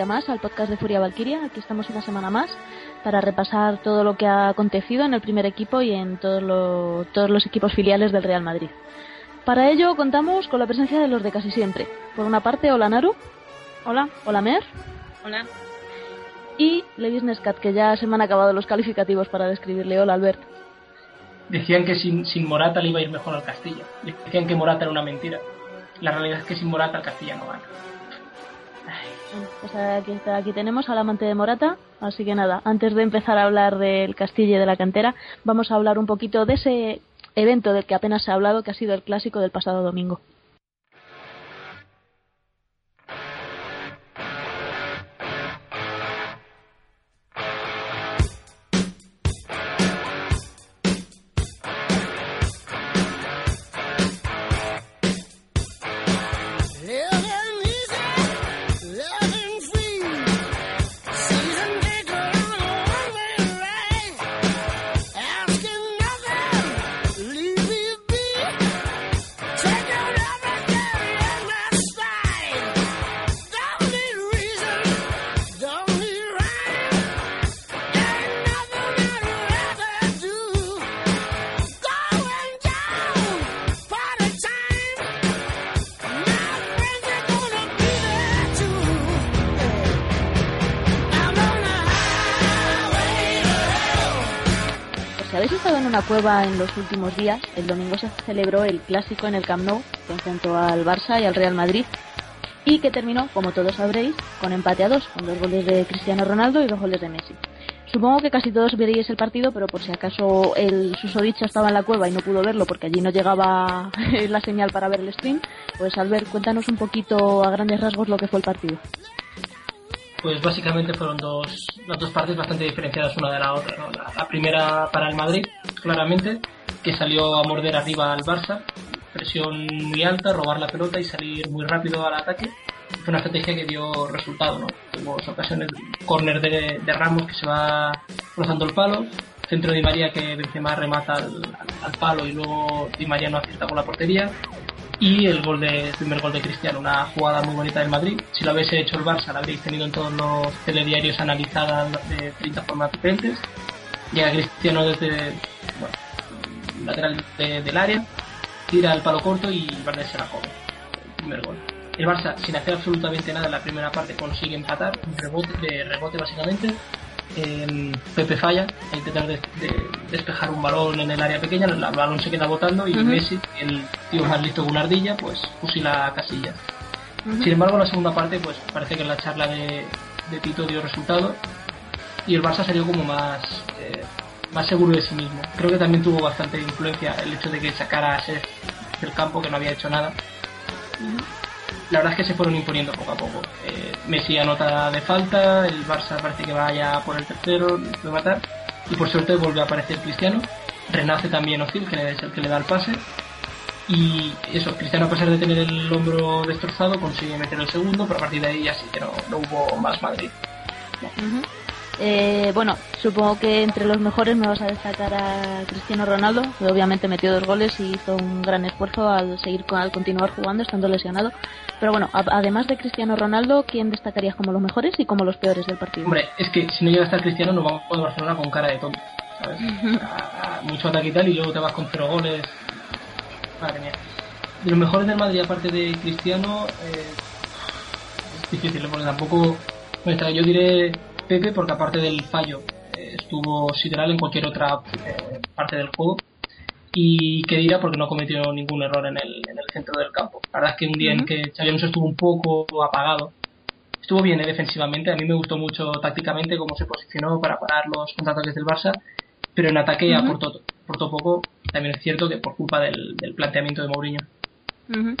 día más al podcast de Furia Valkyria. Aquí estamos una semana más para repasar todo lo que ha acontecido en el primer equipo y en todos, lo- todos los equipos filiales del Real Madrid. Para ello contamos con la presencia de los de casi siempre. Por una parte, hola Naru. Hola. Hola Mer. Hola. Y Levis Nescat, que ya se me han acabado los calificativos para describirle. Hola Albert. Decían que sin, sin Morata le iba a ir mejor al Castilla. Decían que Morata era una mentira. La realidad es que sin Morata el Castilla no gana. Pues aquí, aquí tenemos al amante de Morata, así que nada, antes de empezar a hablar del Castilla y de la cantera, vamos a hablar un poquito de ese evento del que apenas se ha hablado, que ha sido el clásico del pasado domingo. En los últimos días, el domingo se celebró el clásico en el Camp Nou, que enfrentó al Barça y al Real Madrid, y que terminó, como todos sabréis, con empate a dos, con dos goles de Cristiano Ronaldo y dos goles de Messi. Supongo que casi todos veréis el partido, pero por si acaso el susodicho estaba en la cueva y no pudo verlo porque allí no llegaba la señal para ver el stream, pues Albert, cuéntanos un poquito a grandes rasgos lo que fue el partido. Pues básicamente fueron dos, las dos partes bastante diferenciadas una de la otra. La, primera para el Madrid, claramente, que salió a morder arriba al Barça, presión muy alta, robar la pelota y salir muy rápido al ataque. Fue una estrategia que dio resultado, ¿no? Tuvimos ocasiones, córner de, de Ramos que se va rozando el palo, centro de Di María que Benzema remata al, al- al palo y luego Di María no acierta con la portería y el gol de primer gol de Cristiano, una jugada muy bonita del Madrid. Si lo hubiese hecho el Barça, la habréis tenido en todos los telediarios analizada de 30 formas diferentes. Llega Cristiano desde bueno, lateral de- del área, tira el palo corto y Verde se la come. El primer gol. El Barça, sin hacer absolutamente nada en la primera parte, consigue empatar, rebote, de rebote básicamente. Eh, Pepe falla a intentar de- de- despejar un balón en el área pequeña, el balón se queda botando y. Messi, el tío más listo que una ardilla, pues fusila a Casillas. Sin embargo, en la segunda parte, pues parece que la charla de, de Tito dio resultado y el Barça salió como más, eh, más seguro de sí mismo. Creo que también tuvo bastante influencia el hecho de que sacara a Seth del campo, que no había hecho nada. La verdad es que se fueron imponiendo poco a poco. Eh, Messi anota de falta, el Barça parece que vaya por el tercero, puede matar, y por suerte vuelve a aparecer Cristiano. Renace también Ozil, que es el que le da el pase. Y eso, Cristiano a pesar de tener el hombro destrozado consigue meter el segundo, pero a partir de ahí ya sí que no, no hubo más Madrid. Eh, bueno, supongo que entre los mejores me vas a destacar a Cristiano Ronaldo, que obviamente metió dos goles y hizo un gran esfuerzo al seguir con- al continuar jugando estando lesionado. Pero bueno, a- además de Cristiano Ronaldo, ¿quién destacarías como los mejores y como los peores del partido? Hombre, es que si no llega a estar Cristiano nos vamos a Barcelona con cara de tonto, ¿sabes? A- a mucho ataque y tal y luego te vas con cero goles. Madre mía. De los mejores del Madrid, aparte de Cristiano, eh, difícil, ¿eh? porque tampoco extrae. Yo diré Pepe porque aparte del fallo eh, estuvo sideral en cualquier otra eh, parte del juego y que dirá porque no cometió ningún error en el, en el centro del campo. La verdad es que un día en que Xavi estuvo un poco apagado, estuvo bien ¿eh? defensivamente, a mí me gustó mucho tácticamente cómo se posicionó para parar los contraataques del Barça, pero en ataque aportó, aportó poco, también es cierto que por culpa del, del planteamiento de Mourinho. Ujú.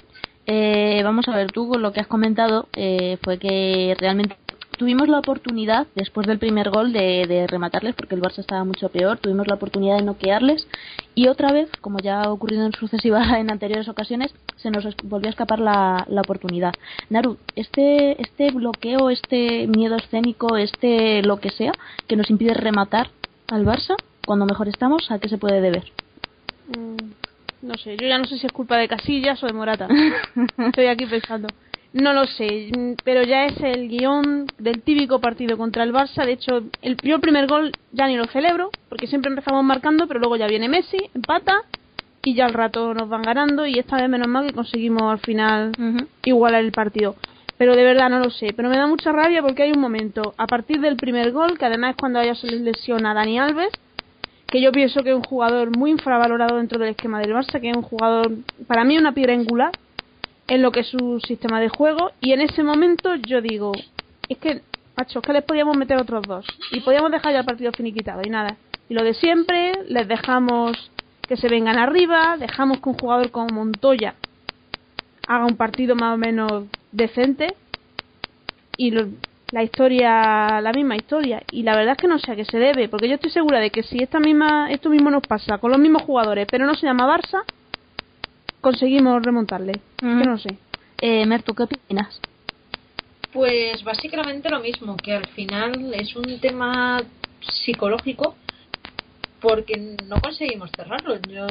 Eh, vamos a ver, tú con lo que has comentado eh, fue que realmente tuvimos la oportunidad, después del primer gol, de, de rematarles, porque el Barça estaba mucho peor, tuvimos la oportunidad de noquearles y otra vez, como ya ha ocurrido en sucesivas en anteriores ocasiones, se nos volvió a escapar la, la oportunidad. Naru, este, este bloqueo, este miedo escénico, este lo que sea, que nos impide rematar al Barça, cuando mejor estamos, ¿a qué se puede deber? Mm, no sé, yo ya no sé si es culpa de Casillas o de Morata. Estoy aquí pensando. No lo sé, mm, pero ya es el guion del típico partido contra el Barça. De hecho, el, yo el primer gol ya ni lo celebro, porque siempre empezamos marcando, pero luego ya viene Messi, empata, y ya al rato nos van ganando, y esta vez menos mal que conseguimos al final igualar el partido. Pero de verdad no lo sé. Pero me da mucha rabia porque hay un momento, a partir del primer gol, que además es cuando a ella se les lesiona a Dani Alves, que yo pienso que es un jugador muy infravalorado dentro del esquema del Barça, que es un jugador, para mí, una piedra angular en lo que es su sistema de juego. Y en ese momento yo digo, es que, macho, que les podíamos meter otros dos. Y podíamos dejar ya el partido finiquitado y nada. Y lo de siempre, les dejamos que se vengan arriba, dejamos que un jugador como Montoya haga un partido más o menos decente y la historia la misma historia y la verdad es que no sé a qué se debe porque yo estoy segura de que si esta misma esto mismo nos pasa con los mismos jugadores pero no se llama Barça conseguimos remontarle Ujú. que no sé Eh, Mer, ¿tú qué opinas? Pues básicamente lo mismo, que al final es un tema psicológico porque no conseguimos cerrarlo. Yo,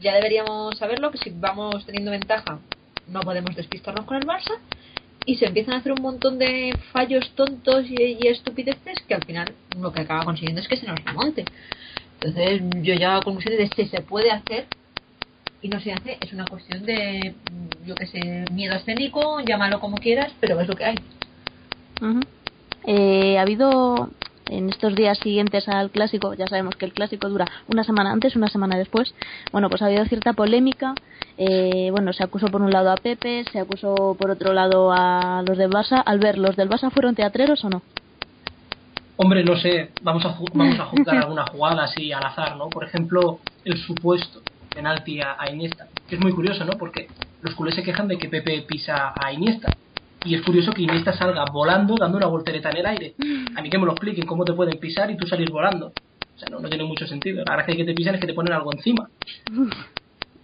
ya deberíamos saberlo que si vamos teniendo ventaja no podemos despistarnos con el Barça y se empiezan a hacer un montón de fallos tontos y, y estupideces que al final lo que acaba consiguiendo es que se nos remonte. Entonces yo ya a conclusiones de si se puede hacer y no se hace es una cuestión de yo que sé miedo escénico llámalo como quieras pero es lo que hay Ujú. Eh, ha habido en estos días siguientes al clásico, ya sabemos que el clásico dura una semana antes, una semana después. Bueno, pues ha habido cierta polémica. Eh, bueno, se acusó por un lado a Pepe, se acusó por otro lado a los del Barça. Al ver, ¿los del Barça fueron teatreros o no? Hombre, no sé, vamos a, ju- vamos a juzgar alguna jugada así al azar, ¿no? Por ejemplo, el supuesto penalti a, a Iniesta, que es muy curioso, ¿no? Porque los culés se quejan de que Pepe pisa a Iniesta. Y es curioso que Iniesta salga volando, dando una voltereta en el aire. A mí que me lo expliquen cómo te pueden pisar y tú salir volando. O sea, no, no tiene mucho sentido. La gracia de que te pisan es que te ponen algo encima.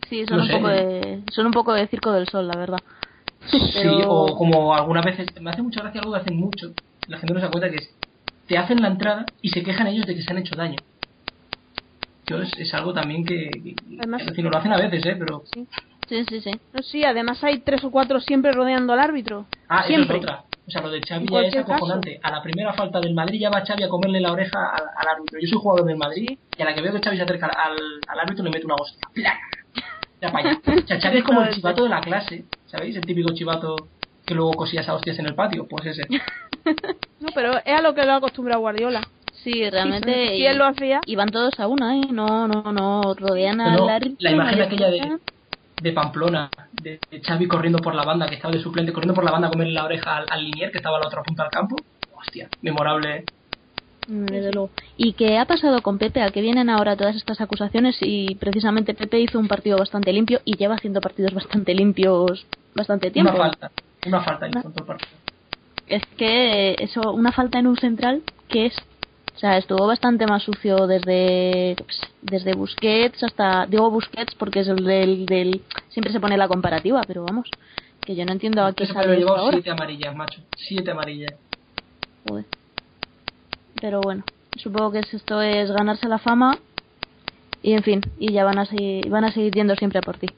Sí, son, No un, sé. poco de, son un poco de circo del sol, la verdad. Sí, Pero- o como algunas veces, me hace mucha gracia algo que hacen mucho, la gente no se da cuenta que es, te hacen la entrada y se quejan ellos de que se han hecho daño. Yo es, es algo también que, que- Además- lo hacen a veces, ¿eh? Pero, Sí, sí, sí. no sí además hay tres o cuatro siempre rodeando al árbitro ah, siempre eso es otra. O sea, lo de Xavi ya es acojonante. A la primera falta del Madrid ya va Xavi a comerle la oreja al, al árbitro. Yo soy jugador del Madrid y a la que veo que Xavi se acerca al, al árbitro le mete una hostia. ¡Plac! Ya para allá. O sea, Xavi es como el chivato de la clase, ¿sabéis? El típico chivato que luego cosías a hostias en el patio. Pues ese. no pero es a lo que lo ha acostumbrado Guardiola Sí, realmente. él lo hacía y van todos a una, ¿eh? No, no, no rodean No, al no, árbitro. la imagen aquella de, de Pamplona, de, de Xavi corriendo por la banda, que estaba de suplente, corriendo por la banda a comerle la oreja al, al linier que estaba a la otra punta del campo. Hostia, memorable. ¿eh? Mm, Desde luego. ¿Y qué ha pasado con Pepe? ¿A qué vienen ahora todas estas acusaciones? Y precisamente Pepe hizo un partido bastante limpio y lleva haciendo partidos bastante limpios bastante tiempo. Una falta, una falta en partido. Es que eso, una falta en un central, ¿qué es? O sea, estuvo bastante más sucio desde desde Busquets hasta digo Busquets porque es el del, del siempre se pone la comparativa, pero vamos, que yo no entiendo a qué Ese sale ahora. siete amarillas, macho. Siete amarillas. Joder. Pero bueno, supongo que es- esto es ganarse la fama y en fin, y ya van a seguir, van a seguir yendo siempre a por ti.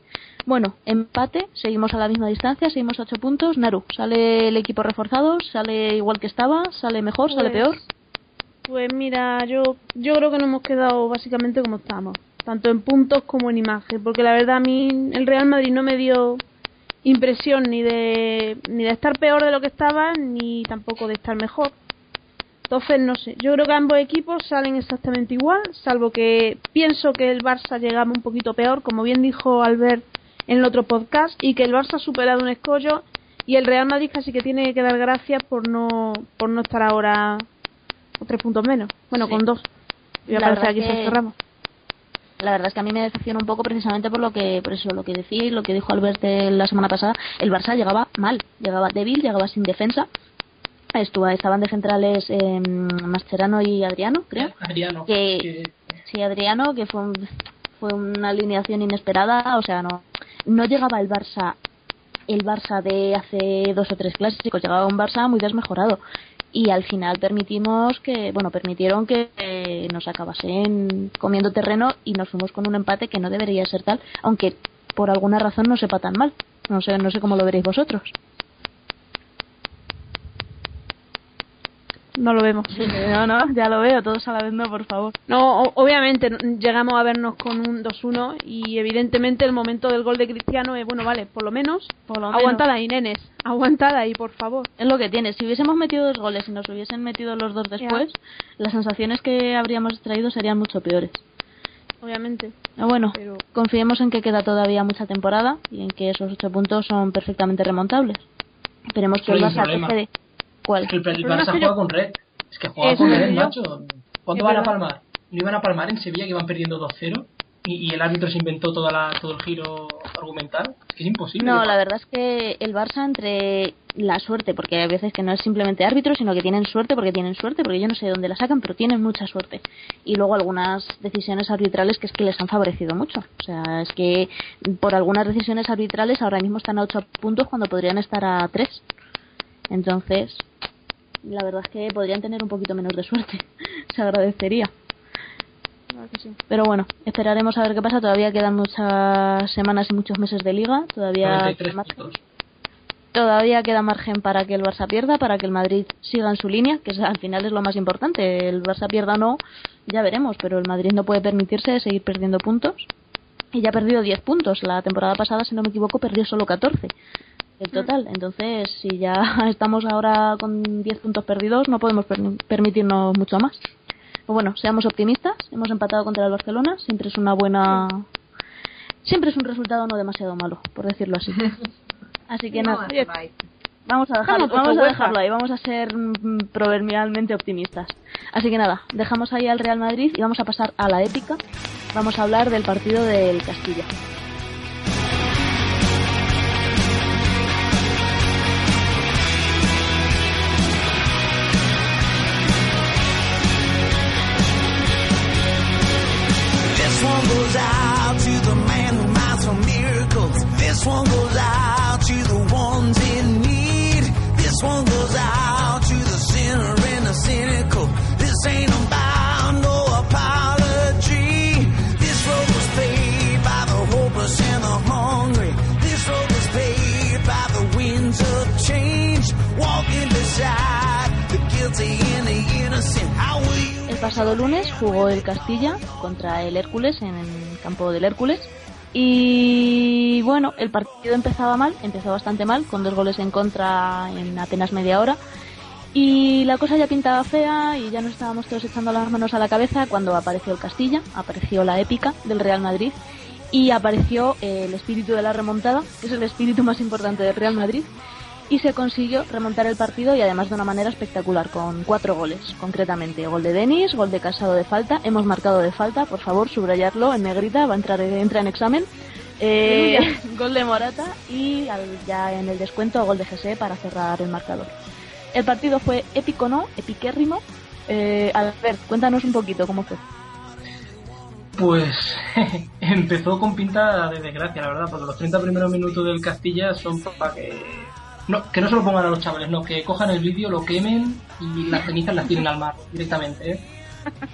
Bueno, empate, seguimos a la misma distancia, seguimos a 8 puntos. Naru, ¿sale el equipo reforzado? ¿Sale igual que estaba? ¿Sale mejor? ¿Sale Pues- peor? Pues mira, yo yo creo que nos hemos quedado básicamente como estamos, tanto en puntos como en imagen, porque la verdad a mí el Real Madrid no me dio impresión ni de, ni de estar peor de lo que estaban, ni tampoco de estar mejor. Entonces, no sé, yo creo que ambos equipos salen exactamente igual, salvo que pienso que el Barça llegaba un poquito peor, como bien dijo Albert en el otro podcast, y que el Barça ha superado un escollo y el Real Madrid casi que tiene que dar gracias por no, por no estar ahora con tres puntos menos. Bueno, Sí. con dos. Y me La parece verdad aquí que- Sergio Ramos. La verdad es que a mí me decepciona un poco precisamente por lo que, por eso, lo que decía y lo que dijo Albert eh, la semana pasada. El Barça llegaba mal, llegaba débil, llegaba sin defensa. Estuvo, estaban de centrales eh, Mascherano y Adriano, creo. Adriano. Que- que- Sí, Adriano, que fue, un- fue una alineación inesperada, o sea, no, no llegaba el Barça, el Barça de hace dos o tres clásicos, llegaba un Barça muy desmejorado. Y al final permitimos que, bueno, permitieron que eh, nos acabasen comiendo terreno y nos fuimos con un empate que no debería ser tal, aunque por alguna razón no sepa tan mal. No sé, no sé cómo lo veréis vosotros. No lo vemos. No, no, ya lo veo, todos a la vez no, por favor. No, obviamente llegamos a vernos con un 2-1 y evidentemente el momento del gol de Cristiano es, bueno, vale, por lo menos, Por lo menos. aguantad ahí, nenes, aguantad ahí, por favor. Es lo que tiene. Si hubiésemos metido dos goles y nos hubiesen metido los dos después, las sensaciones que habríamos extraído serían mucho peores. Obviamente. Pero bueno, Pero- confiemos en que queda todavía mucha temporada y en que esos ocho puntos son perfectamente remontables. Esperemos que el Barça problema. quede. El, el Barça juega con red. Es que juega con red, macho. ¿Cuándo van a palmar? No iban a palmar en Sevilla que iban perdiendo 2-0 y, y el árbitro se inventó toda la, todo el giro argumental. Es que es imposible. No, la verdad es que el Barça entre la suerte, porque hay veces que no es simplemente árbitro, sino que tienen suerte porque tienen suerte, porque yo no sé de dónde la sacan, pero tienen mucha suerte. Y luego algunas decisiones arbitrales que es que les han favorecido mucho. O sea, es que por algunas decisiones arbitrales ahora mismo están a 8 puntos cuando podrían estar a 3. Entonces, la verdad es que podrían tener un poquito menos de suerte. Se agradecería. Claro que sí. Pero bueno, esperaremos a ver qué pasa. Todavía quedan muchas semanas y muchos meses de liga. Todavía 93 queda margen, todavía queda margen para que el Barça pierda, para que el Madrid siga en su línea, que es- al final es lo más importante. El Barça pierda o no, ya veremos, pero el Madrid no puede permitirse seguir perdiendo puntos. Y ya ha perdido 10 puntos. La temporada pasada, si no me equivoco, perdió solo 14 el total. Entonces, si ya estamos ahora con 10 puntos perdidos, no podemos permi- permitirnos mucho más. Pero bueno, seamos optimistas. Hemos empatado contra el Barcelona. Siempre es una buena. Siempre es un resultado no demasiado malo, por decirlo así. Así que nada, vamos a dejarlo, Vamos, pues, a dejarlo ahí. Vamos a ser mm, proverbialmente optimistas. Así que nada, dejamos ahí al Real Madrid y vamos a pasar a la épica. Vamos a hablar del partido del Castilla. This road was by the of change. Walking beside the guilty and the innocent. El pasado lunes jugó el Castilla contra el Hércules en el campo del Hércules. Y bueno, el partido empezaba mal, empezó bastante mal, con dos goles en contra en apenas media hora. Y la cosa ya pintaba fea y ya nos estábamos todos echando las manos a la cabeza cuando apareció el Castilla, apareció la épica del Real Madrid y apareció eh, el espíritu de la remontada, que es el espíritu más importante del Real Madrid, y se consiguió remontar el partido y además de una manera espectacular, con cuatro goles, concretamente. Gol de Denis, gol de Casado de falta, hemos marcado de falta, por favor, subrayarlo en negrita, va a entrar entra en examen. Eh, gol de Morata y al- ya en el descuento gol de José para cerrar el marcador. El partido fue épico, ¿no? Epiquérrimo. Eh, Albert, cuéntanos un poquito cómo fue. Pues empezó con pinta de desgracia, la verdad, porque los 30 primeros minutos del Castilla son para que no, que no se lo pongan a los chavales, no, que cojan el vídeo, lo quemen y las cenizas las tiren al mar directamente, ¿eh?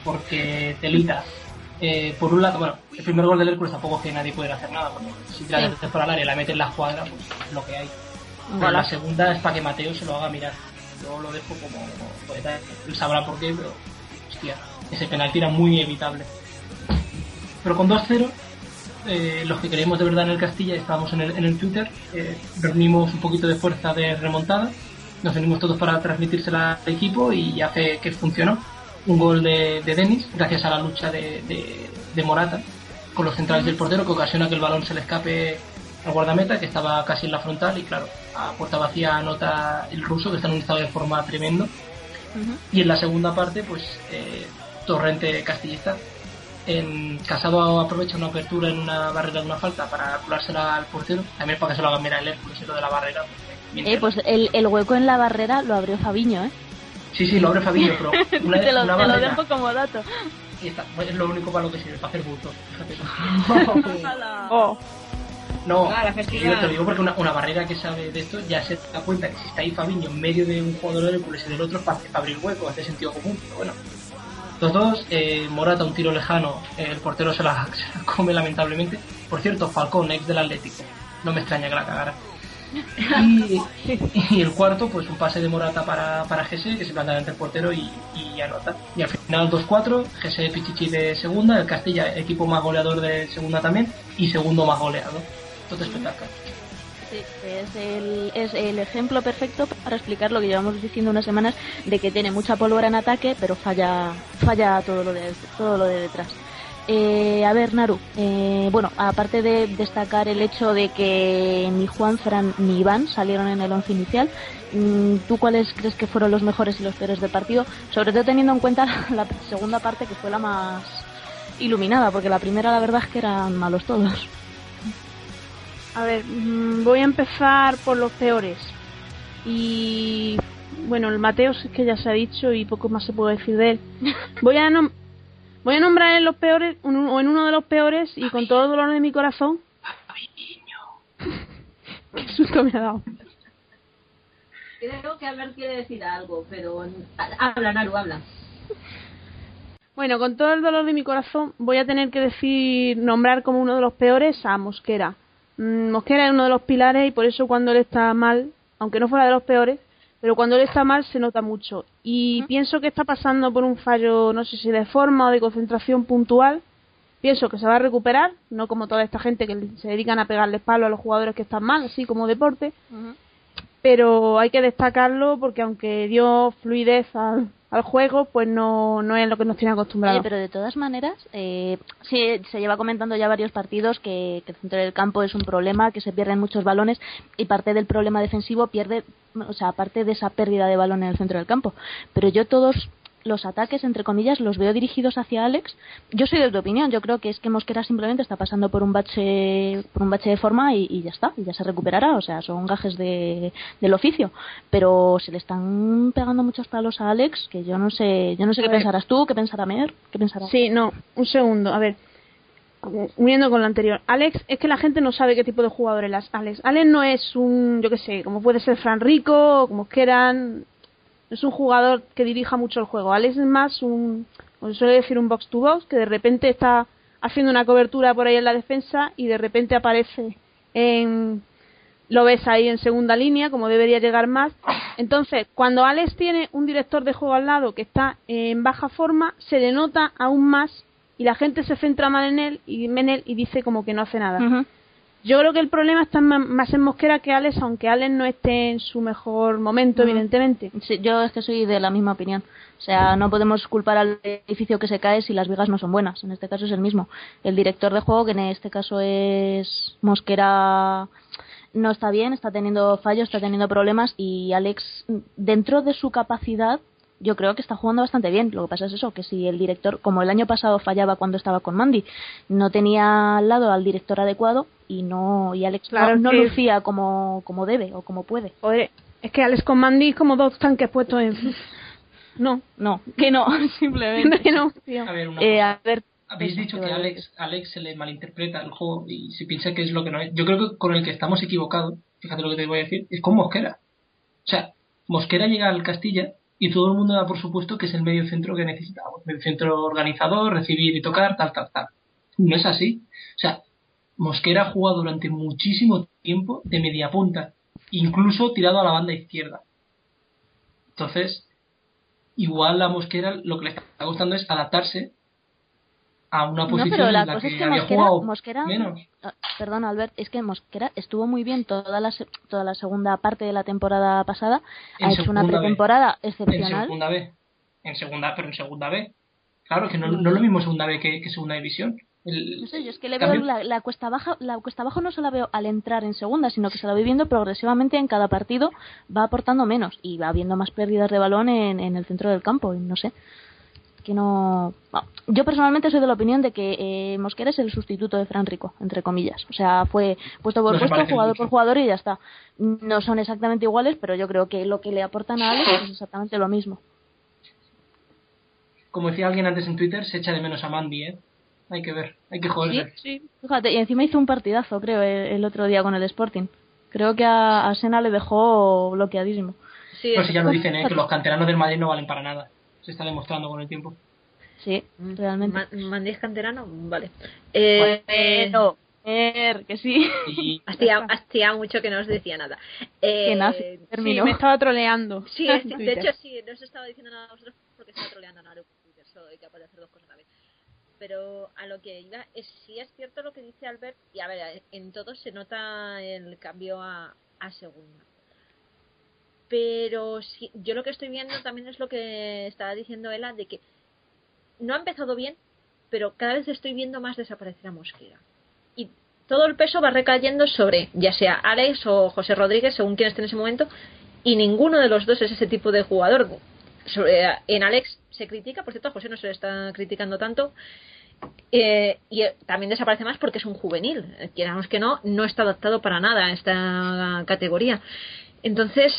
porque telitas. Eh, por un lado, bueno, el primer gol del Hércules tampoco es que nadie pudiera hacer nada, porque si te la Sí. para el área y la metes en la cuadra, pues es lo que hay. Pero la segunda es para que Mateo se lo haga mirar. Yo lo dejo como, pues, él sabrá por qué, pero hostia, ese penalti era muy evitable. Pero con 2-0 eh, los que creemos de verdad en el Castilla, estábamos en el, en el Twitter, eh, reunimos un poquito de fuerza de remontada, nos venimos todos para transmitírsela al equipo y hace que funcionó. Un gol de, de Denis, gracias a la lucha de, de- de Morata con los centrales del portero, que ocasiona que el balón se le escape al guardameta, que estaba casi en la frontal, y claro, a puerta vacía anota el ruso, que está en un estado de forma tremendo. Y en la segunda parte, pues eh, Torrente Castillista. En Casado aprovecha una apertura en una barrera de una falta para colársela al portero, también para que se lo haga mirar el Hércules y lo de la barrera. pues, bien Eh, pues el, el hueco en la barrera lo abrió Fabiño, ¿eh? Sí, sí, lo abre Fabinho, pero una, te lo, una te lo barrera dejo como dato. y está- es lo único para lo que sirve, para hacer bulto. Oh, No, Ah, yo te lo digo porque una, una barrera que sabe de esto ya se da cuenta que si está ahí Fabiño en medio de un jugador de Hércules y del otro es para, para abrir hueco, hace sentido común, pero bueno. Los dos, eh, Morata un tiro lejano, eh, el portero se la, come lamentablemente. Por cierto, Falcón, ex del Atlético, no me extraña que la cagara. Y, el cuarto, pues un pase de Morata para, para Gese, que se planta ante el portero y, y anota. Y al final 2-4, Gese Pichichi de segunda, el Castilla, equipo más goleador de segunda también, y segundo más goleado. Todo espectáculo. Sí, es el, es el ejemplo perfecto para explicar lo que llevamos diciendo unas semanas de que tiene mucha pólvora en ataque, pero falla falla todo lo de todo lo de detrás. Eh, a ver, Naru, eh, bueno, aparte de destacar el hecho de que ni Juan Fran ni Iván salieron en el once inicial, mm, ¿tú cuáles crees que fueron los mejores y los peores del partido? Sobre todo teniendo en cuenta la segunda parte que fue la más iluminada, porque la primera la verdad es que eran malos todos. A ver, mm, voy a empezar por los peores. Y bueno, el Mateo es que ya se ha dicho y poco más se puede decir de él. Voy a nom- voy a nombrar en los peores o en uno de los peores y con todo el dolor de mi corazón. Qué susto me ha dado. Creo que Albert quiere decir algo, pero habla, Naru, habla. Bueno, con todo el dolor de mi corazón voy a tener que decir, nombrar como uno de los peores a Mosquera. Mm, Mosquera es uno de los pilares y por eso cuando él está mal, aunque no fuera de los peores, pero cuando él está mal se nota mucho. Y pienso que está pasando por un fallo, no sé si de forma o de concentración puntual. Pienso que se va a recuperar, no como toda esta gente que se dedican a pegarle palo a los jugadores que están mal, así como deporte. Pero hay que destacarlo porque aunque dio fluidez al, al juego, pues no, no es lo que nos tiene acostumbrados. Pero de todas maneras, eh, sí, se lleva comentando ya varios partidos que, que el centro del campo es un problema, que se pierden muchos balones y parte del problema defensivo pierde, o sea, aparte de esa pérdida de balón en el centro del campo. Pero yo todos los ataques, entre comillas, los veo dirigidos hacia Alex. Yo soy de tu opinión, yo creo que es que Mosquera simplemente está pasando por un bache, por un bache de forma y, y ya está, y ya se recuperará, o sea, son gajes de, del oficio. Pero se le están pegando muchos palos a Alex, que yo no sé, yo no sé A qué ver. pensarás tú, qué pensará Mer, qué pensará. Sí, no, un segundo, a ver. Uniendo con lo anterior, Alex, es que la gente no sabe qué tipo de jugador es Alex. Alex no es un, yo qué sé, como puede ser Fran Rico, como quieran, es un jugador que dirija mucho el juego. Alex es más un, como suele decir, un box to box, que de repente está haciendo una cobertura por ahí en la defensa y de repente aparece en, lo ves ahí en segunda línea, como debería llegar más. Entonces, cuando Alex tiene un director de juego al lado que está en baja forma, se le nota aún más y la gente se centra mal en él y en él y dice como que no hace nada. Yo creo que el problema está más en Mosquera que Alex, aunque Alex no esté en su mejor momento, Ujú. evidentemente. Sí, yo es que soy de la misma opinión. O sea, no podemos culpar al edificio que se cae si las vigas no son buenas. En este caso es el mismo. El director de juego, que en este caso es Mosquera, no está bien, está teniendo fallos, está teniendo problemas y Alex, dentro de su capacidad, yo creo que está jugando bastante bien. Lo que pasa es eso, que si el director, como el año pasado fallaba cuando estaba con Mandy, no tenía al lado al director adecuado y no y Alex Claro, no, no que- lucía como, como debe o como puede. Joder, es que Alex con Mandy es como dos tanques puestos en... No, No, que no, simplemente. que no, tío. A ver, una Eh, a ver, Habéis dicho que Alex, Alex se le malinterpreta el juego y se piensa que es lo que no es. Yo creo que con el que estamos equivocados, fíjate lo que te voy a decir, es con Mosquera. O sea, Mosquera llega al Castilla y todo el mundo da por supuesto que es el medio centro que necesitamos. Medio centro organizador, recibir y tocar, tal, tal, tal. No es así. O sea, Mosquera ha jugado durante muchísimo tiempo de media punta, incluso tirado a la banda izquierda. Entonces, igual a Mosquera lo que le está gustando es adaptarse a una No, posición pero la en la cosa que es que había Mosquera, menos. ah, perdón Albert, es que Mosquera estuvo muy bien toda la, toda la segunda parte de la temporada pasada, En ha hecho una B. pretemporada En excepcional. segunda B. En segunda, pero en segunda B. Claro que no, no es lo mismo segunda B que, que segunda división. El- No sé, yo es que le cambio- veo la, la cuesta baja, la cuesta abajo no se la veo al entrar en segunda, sino que se la voy viendo progresivamente en cada partido, va aportando menos y va habiendo más pérdidas de balón en, en el centro del campo, y no sé. Que no. bueno, yo personalmente soy de la opinión de que eh, Mosquera es el sustituto de Fran Rico, entre comillas. O sea, fue puesto por No puesto, jugador mucho. por jugador y ya está. No son exactamente iguales, pero yo creo que lo que le aportan a Alex es exactamente lo mismo. Como decía alguien antes en Twitter, se echa de menos a Mandy, ¿eh? Hay que ver, hay que joderse. Sí. Fíjate, y encima hizo un partidazo, creo, el, el otro día con el Sporting. Creo que a, a Sena le dejó bloqueadísimo. Sí, Pues si ya lo dicen, ¿eh? Que los canteranos del Madrid no valen para nada. Se está demostrando con el tiempo. Sí, Mm, realmente. Ma- ¿Mandí es canterano? Vale. Eh, Bueno, er, que sí. Y hacía, hacía mucho que no os decía nada. Eh, Que nace, Sí, terminó. me estaba troleando. Sí, sí, de hecho sí, no os estaba diciendo nada a vosotros porque estaba troleando a Naru por Twitter, solo hay que hacer dos cosas a la vez. Pero a lo que iba, es, sí es cierto lo que dice Albert, y a ver, en todo se nota el cambio a, a segunda. Pero sí, yo lo que estoy viendo también es lo que estaba diciendo Ela, de que no ha empezado bien, pero cada vez estoy viendo más desaparecer a Mosquera. Y todo el peso va recayendo sobre, ya sea Alex o José Rodríguez, según quien esté en ese momento, y ninguno de los dos es ese tipo de jugador. Sobre- en Alex se critica, por cierto, a José no se le está criticando tanto, eh, y eh, también desaparece más porque es un juvenil. Eh, Quieramos que no, no está adaptado para nada a esta categoría. Entonces,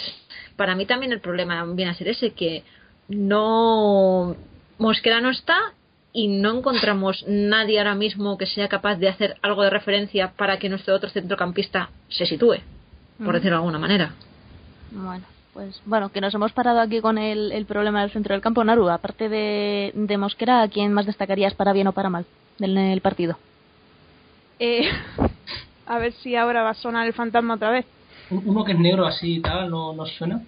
para mí también el problema viene a ser ese, que no. Mosquera no está y no encontramos nadie ahora mismo que sea capaz de hacer algo de referencia para que nuestro otro centrocampista se sitúe, por decirlo de alguna manera. Bueno, pues bueno, que nos hemos parado aquí con el, el problema del centro del campo. Naru, aparte de, de Mosquera, ¿a quién más destacarías para bien o para mal del el partido? Eh, a ver si ahora va a sonar el fantasma otra vez. Un- uno que es negro así y tal, ¿no, no suena?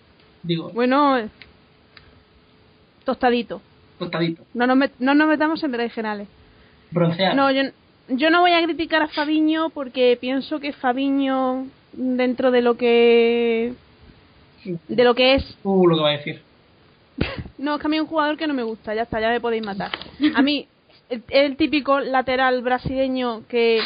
Digo, Bueno, tostadito. tostadito. No nos, met- no nos metamos en regionales. Bronceado. No, yo, yo no voy a criticar a Fabiño porque pienso que Fabiño, dentro de lo que de lo que es Uh, lo que va a decir. No, es que a mí es un jugador que no me gusta, ya está, ya me podéis matar. A mí, el, el típico lateral brasileño que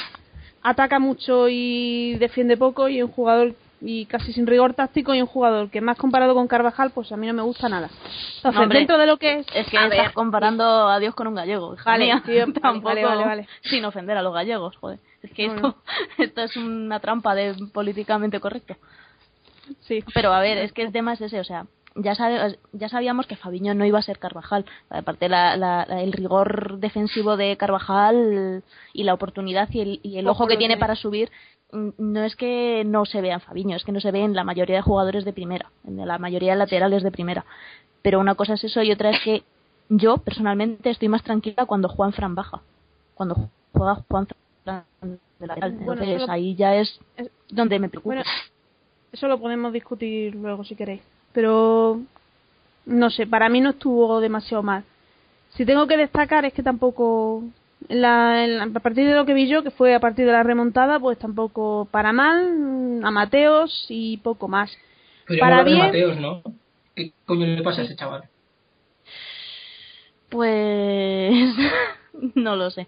ataca mucho y defiende poco y un jugador y casi sin rigor táctico y un jugador que más comparado con Carvajal, pues a mí no me gusta nada. Entonces, No, hombre, dentro de lo que es... Es que estás ver. comparando a Dios con un gallego. hija Vale, mía. tío, vale, Tampoco vale, vale, sin ofender a los gallegos, joder. Es que No, esto, no. esto es una trampa de políticamente correcto. Sí. Pero a ver, es que el tema es ese, o sea, ya, sabe- ya sabíamos que Fabiño no iba a ser Carvajal. Aparte, la, la- la- el rigor defensivo de Carvajal y la oportunidad y el, y el Poco ojo que tiene para subir, no es que no se vea en Fabiño, es que no se ve en la mayoría de jugadores de primera, en la mayoría de laterales de primera. Pero una cosa es eso y otra es que yo personalmente estoy más tranquila cuando Juan Fran baja. Cuando juega Juan Fran de lateral. Entonces lo- ahí ya es donde me preocupa. Bueno, eso lo podemos discutir luego si queréis. Pero, no sé, para mí no estuvo demasiado mal. Si tengo que destacar es que tampoco, la- a partir de lo que vi yo, que fue a partir de la remontada, pues tampoco para mal, mm, a Mateos y poco más. Podríamos para de bien- Mateos, ¿no? ¿Qué coño le pasa a ese chaval? Pues no lo sé,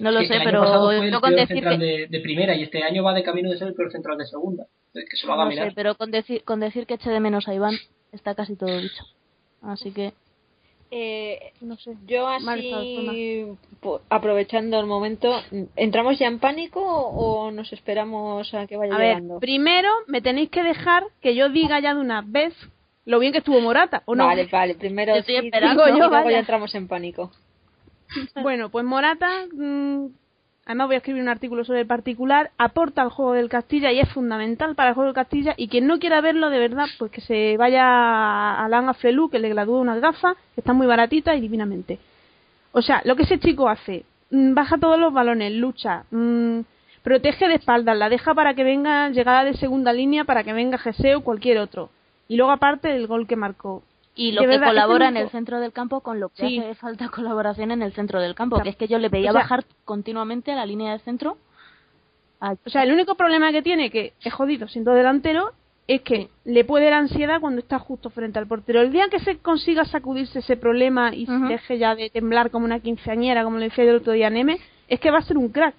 no lo sé, el año pero fue el yo con decir central que de, de primera y este año va de camino de ser el peor central de segunda. Entonces, Que se lo haga no mirar. sé, pero con decir con decir que eche de menos a Iván está casi todo dicho. Así que Eh, No sé. yo así, aprovechando el momento, ¿entramos ya en pánico o nos esperamos a que vaya A ver, llegando? primero me tenéis que dejar que yo diga ya de una vez lo bien que estuvo Morata, ¿o no? Vale, vale, primero Yo estoy sí, esperando. digo yo, y luego vaya. ya entramos en pánico. Bueno, pues Morata, mm, además voy a escribir un artículo sobre el particular, aporta al juego del Castilla y es fundamental para el juego del Castilla y quien no quiera verlo de verdad, pues que se vaya a Langa Flelu, que le gradúe unas gafas, que están muy baratitas y divinamente. O sea, lo que ese chico hace, mm, baja todos los balones, lucha, mm, protege de espaldas, la deja para que venga llegada de segunda línea, para que venga Geseo o cualquier otro. Y luego aparte el gol que marcó. Y lo De que verdad, colabora en el centro del campo con lo que Sí. hace falta colaboración en el centro del campo, que es que yo le veía o sea- bajar continuamente a la línea de centro. a- O sea, el único problema que tiene, que es jodido siendo delantero, es que le puede la ansiedad cuando está justo frente al portero. El día que se consiga sacudirse ese problema y Ujú. deje ya de temblar como una quinceañera, como le decía el otro día a Neme, es que va a ser un crack.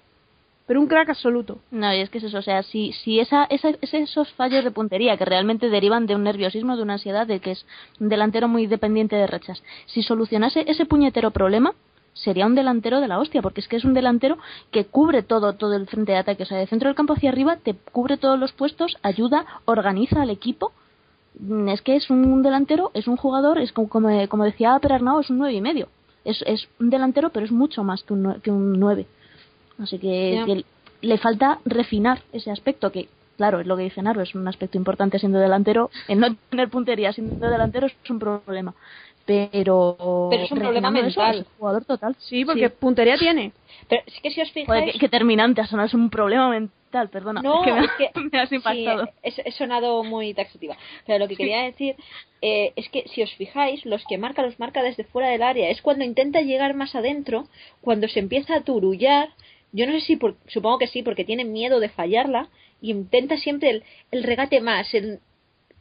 Pero un crack absoluto. No, y es que es eso, o sea, si, si esa, esa- esos fallos de puntería que realmente derivan de un nerviosismo, de una ansiedad, de que es un delantero muy dependiente de rachas, si solucionase ese puñetero problema, sería un delantero de la hostia, porque es que es un delantero que cubre todo, todo el frente de ataque, o sea, de centro del campo hacia arriba, te cubre todos los puestos, ayuda, organiza al equipo. Mm, Es que es un delantero, es un jugador, es como, como, como decía Perarnau, es un nueve y medio. Es, es un delantero, pero es mucho más que un, que un nueve. Así que, que le falta refinar ese aspecto que, claro, es lo que dice Naro, es un aspecto importante siendo delantero. El no tener puntería siendo delantero es un problema. Pero, Pero es un problema eso, mental. es un jugador total. Sí, porque puntería tiene. Pero es que si os Joder, fijáis... qué, qué terminante ha sonado, es un problema mental, perdona. No, es que me, es que me has sí, impactado. he, he sonado muy taxativa. Pero lo que quería decir eh, es que si os fijáis, los que marca los marca desde fuera del área. Es cuando intenta llegar más adentro, cuando se empieza a turullar. Yo no sé si, por- supongo que sí, porque tiene miedo de fallarla y intenta siempre el, el regate más, el,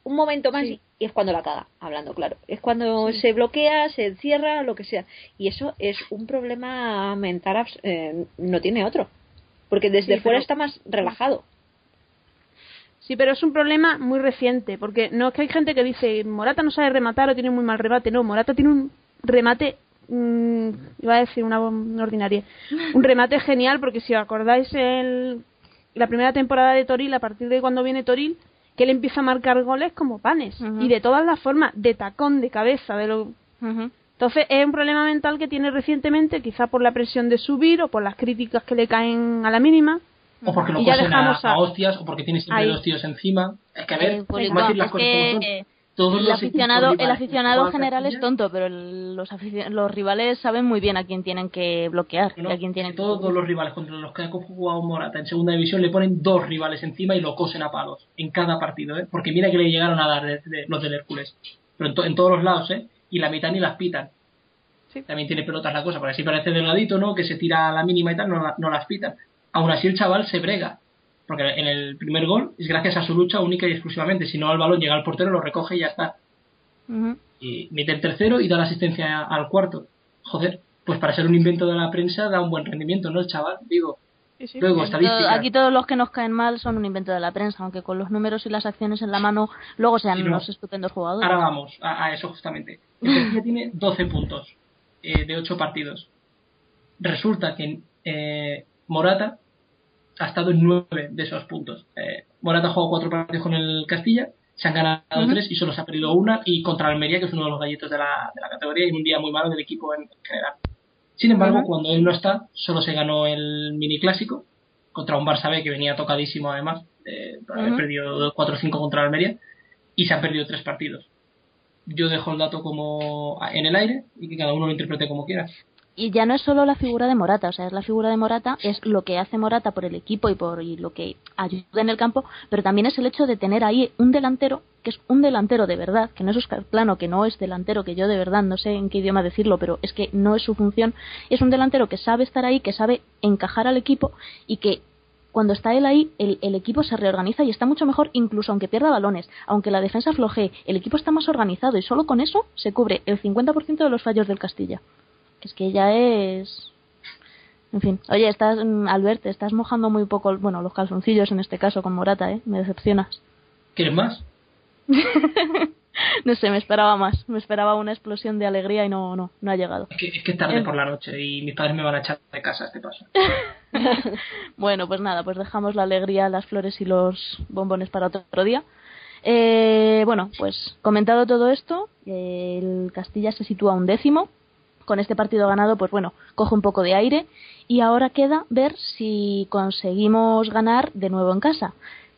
un momento más y, y es cuando la caga, hablando claro. Es cuando se bloquea, se encierra, lo que sea. Y eso es un problema mental, eh, no tiene otro. Porque desde Sí, fuera pero- está más relajado. Sí, pero es un problema muy reciente, porque no es que hay gente que dice Morata no sabe rematar o tiene muy mal remate. No, Morata tiene un remate, mm, iba a decir una, una ordinaria, un remate genial, porque si os acordáis el, la primera temporada de Toril, a partir de cuando viene Toril, que él empieza a marcar goles como panes, y de todas las formas, de tacón, de cabeza, de lo... Entonces es un problema mental que tiene recientemente, quizá por la presión de subir o por las críticas que le caen a la mínima. O porque lo cosen a, a- hostias, o porque tiene siempre Ahí. dos tíos encima. Es que a ver, Eh, vamos Público, a decir las es cosas como son. que Todos el los aficionado, el general es tonto, pero el- los, los rivales saben muy bien a quién tienen que bloquear No, y a quién tienen que todos los rivales contra los que ha jugado Morata en segunda división le ponen dos rivales encima y lo cosen a palos en cada partido, ¿eh? Porque mira que le llegaron a dar de- de- los del Hércules. Pero en, to- en todos los lados, ¿eh? Y la mitad ni las pitan. También tiene pelotas la cosa, porque así parece delgadito, ¿no? Que se tira a la mínima y tal, no, no las pitan. Aún así el chaval se brega. Porque en el primer gol es gracias a su lucha única y exclusivamente. Si no, al balón llega al portero, lo recoge y ya está. Y mete el tercero y da la asistencia al cuarto. Joder, pues para ser un invento de la prensa da un buen rendimiento, ¿no? El chaval, digo. Luego, Todo-. Aquí todos los que nos caen mal son un invento de la prensa, aunque con los números y las acciones en la mano luego sean Sí, no. unos estupendos jugadores. Ahora vamos a, a eso justamente. El tiene 12 puntos eh, de 8 partidos. Resulta que eh, Morata ha estado en 9 de esos puntos. Eh, Morata ha jugado 4 partidos con el Castilla, se han ganado Ujú. 3 y solo se ha perdido una y contra Almería, que es uno de los gallitos de la, de la categoría y un día muy malo del equipo en general. Sin embargo, cuando él no está, solo se ganó el mini clásico contra un Barça B que venía tocadísimo además, eh, por haber Ujú. perdido 4-5 contra Almería y se han perdido 3 partidos yo dejo el dato como en el aire y que cada uno lo interprete como quiera. Y ya no es solo la figura de Morata, o sea, es la figura de Morata, es lo que hace Morata por el equipo y por y lo que ayuda en el campo, pero también es el hecho de tener ahí un delantero, que es un delantero de verdad, que no es Oscar Plano, que no es delantero, que yo de verdad no sé en qué idioma decirlo, pero es que no es su función, es un delantero que sabe estar ahí, que sabe encajar al equipo y que cuando está él ahí, el, el equipo se reorganiza y está mucho mejor, incluso aunque pierda balones, aunque la defensa flojee, el equipo está más organizado y solo con eso se cubre el 50% de los fallos del Castilla. Es que ya es. En fin, oye, estás, mm, Albert, estás mojando muy poco, bueno, los calzoncillos en este caso con Morata, ¿eh? Me decepcionas. ¿Quieres más? no sé, me esperaba más, me esperaba una explosión de alegría y no, no, no ha llegado. Es que, es que es tarde Eh. por la noche y mis padres me van a echar de casa a este paso. Bueno, pues nada, pues dejamos la alegría, las flores y los bombones para otro día. Eh, bueno, pues comentado todo esto, el Castilla se sitúa un décimo. Con este partido ganado, pues bueno, coge un poco de aire. Y ahora queda ver si conseguimos ganar de nuevo en casa.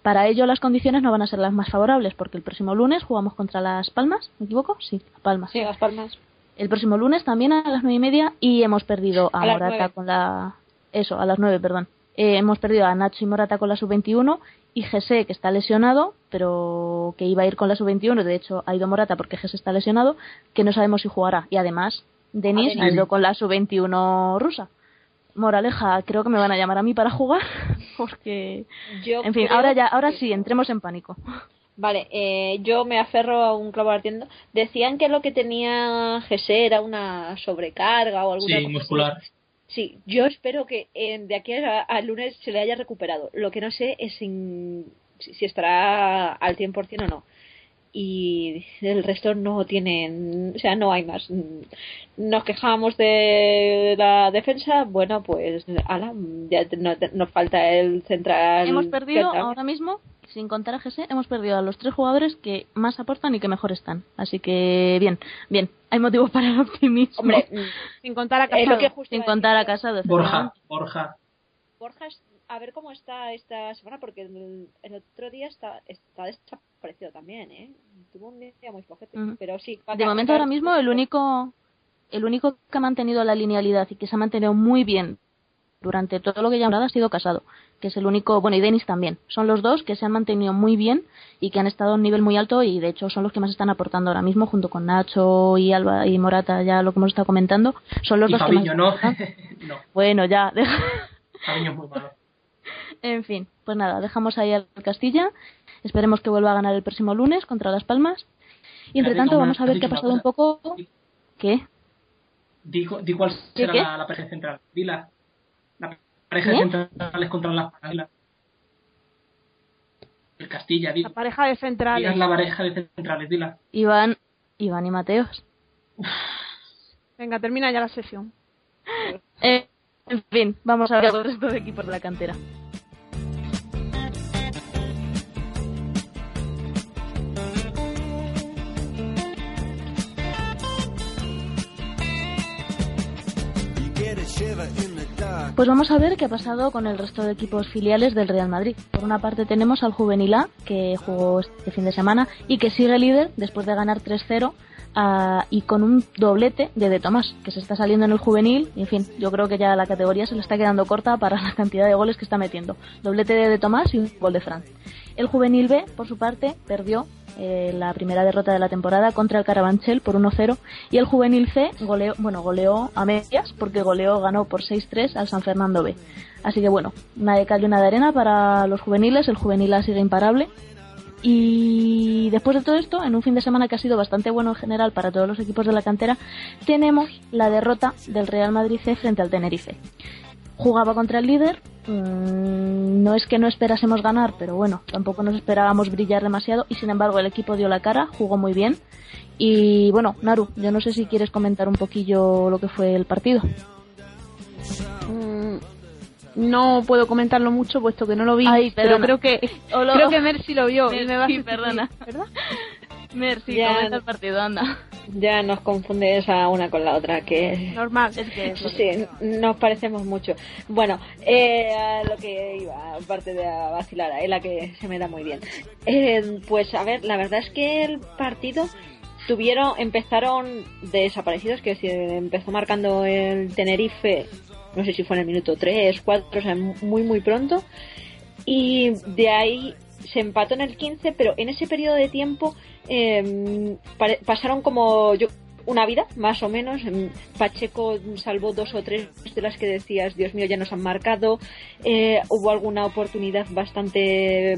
Para ello las condiciones no van a ser las más favorables, porque el próximo lunes jugamos contra Las Palmas, ¿me equivoco? Sí, Las Palmas. Sí, Las Palmas. El próximo lunes también a las nueve y media y hemos perdido a, Morata con la... Eso, a las nueve, perdón. Eh, hemos perdido a Nacho y Morata con la sub-21 y Gese, que está lesionado, pero que iba a ir con la sub-21, de hecho ha ido Morata porque Gese está lesionado, que no sabemos si jugará. Y además, Denis ha ido con la sub-21 rusa. Moraleja, creo que me van a llamar a mí para jugar, porque... Yo En fin, ahora ya, ahora sí, entremos en pánico. Vale, eh, yo me aferro a un clavo ardiendo. Decían que lo que tenía GS era una sobrecarga o alguna Sí, cosa muscular. así. Sí, yo espero que eh, de aquí a- al lunes se le haya recuperado. Lo que no sé es sin- si, si estará al 100% o no. Y el resto no tienen, o sea, no hay más. Nos quejamos de la defensa, bueno, pues ala, ya te- no- te- nos falta el central. hemos perdido central. ahora mismo, sin contar a GS, hemos perdido a los tres jugadores que más aportan y que mejor están. Así que, bien, bien, hay motivos para el optimismo. Hombre, Sin contar a Casado. sin contar a. Casado. Borja. Borja. Borja, es- a ver cómo está esta semana, porque el, el otro día está, está desaparecido también, ¿eh? Tuvo un día muy flojete, pero sí. De momento ahora mismo el único el único que ha mantenido la linealidad y que se ha mantenido muy bien durante todo lo que ya ha sido Casado, que es el único, bueno, y Denis también. Son los dos que se han mantenido muy bien y que han estado a un nivel muy alto y de hecho son los que más están aportando ahora mismo junto con Nacho y Alba y Morata, ya lo que hemos estado comentando, son los Y dos Fabiño, que más ¿no? no, Bueno, ya, Fabiño es muy malo. En fin, pues nada, dejamos ahí al Castilla. Esperemos que vuelva a ganar el próximo lunes contra Las Palmas. Y entre tanto ¿cómo vamos a has ver qué ha pasado un poco. ¿Qué? Di, di cuál ¿Qué, será qué? La, la pareja central. Dila. La pareja ¿Qué? centrales contra las Palmas. El Castilla, di, La pareja de centrales. la pareja de centrales, dila. Iván, Iván y Mateos. Venga, termina ya la sesión. Eh, en fin, vamos a ver el resto de equipos de la cantera. Pues vamos a ver qué ha pasado con el resto de equipos filiales del Real Madrid. Por una parte tenemos al Juvenil A, que jugó este fin de semana y que sigue líder después de ganar 3-0 ah, y con un doblete de De Tomás, que se está saliendo en el juvenil. En fin, yo creo que ya la categoría se le está quedando corta para la cantidad de goles que está metiendo. Doblete de De Tomás y un gol de Fran. El juvenil B, por su parte, perdió eh, la primera derrota de la temporada contra el Carabanchel por 1-0 y el juvenil C goleó, bueno, goleó a medias porque goleó, ganó por 6-3 al San Fernando B. Así que bueno, una de cal una de arena para los juveniles, el juvenil A sigue imparable. Y después de todo esto, en un fin de semana que ha sido bastante bueno en general para todos los equipos de la cantera, tenemos la derrota del Real Madrid C frente al Tenerife. Jugaba contra el líder, mm, no es que no esperásemos ganar, pero bueno, tampoco nos esperábamos brillar demasiado y sin embargo el equipo dio la cara, jugó muy bien. Y bueno, Naru, yo no sé si quieres comentar un poquillo lo que fue el partido. Mm, no puedo comentarlo mucho puesto que no lo vi, Ay, pero creo que lo- creo que Mercy lo vio y Mercy, me va a sustituir, perdona. ¿verdad? Merci, Ya, comenta el partido, anda. Ya nos confundes a una con la otra, que Normal. Es que eso- Sí, nos parecemos mucho. Bueno, eh, a lo que iba, aparte de a vacilar, es la que se me da muy bien. Eh, pues a ver, la verdad es que el partido tuvieron, empezaron desaparecidos, que si empezó marcando el Tenerife, no sé si fue en el minuto 3, 4, o sea, muy muy pronto. Y de ahí se empató en el 15, pero en ese periodo de tiempo pare- pasaron como yo una vida, más o menos. Em, Pacheco salvó dos o tres de las que decías, Dios mío, ya nos han marcado. Eh, hubo alguna oportunidad bastante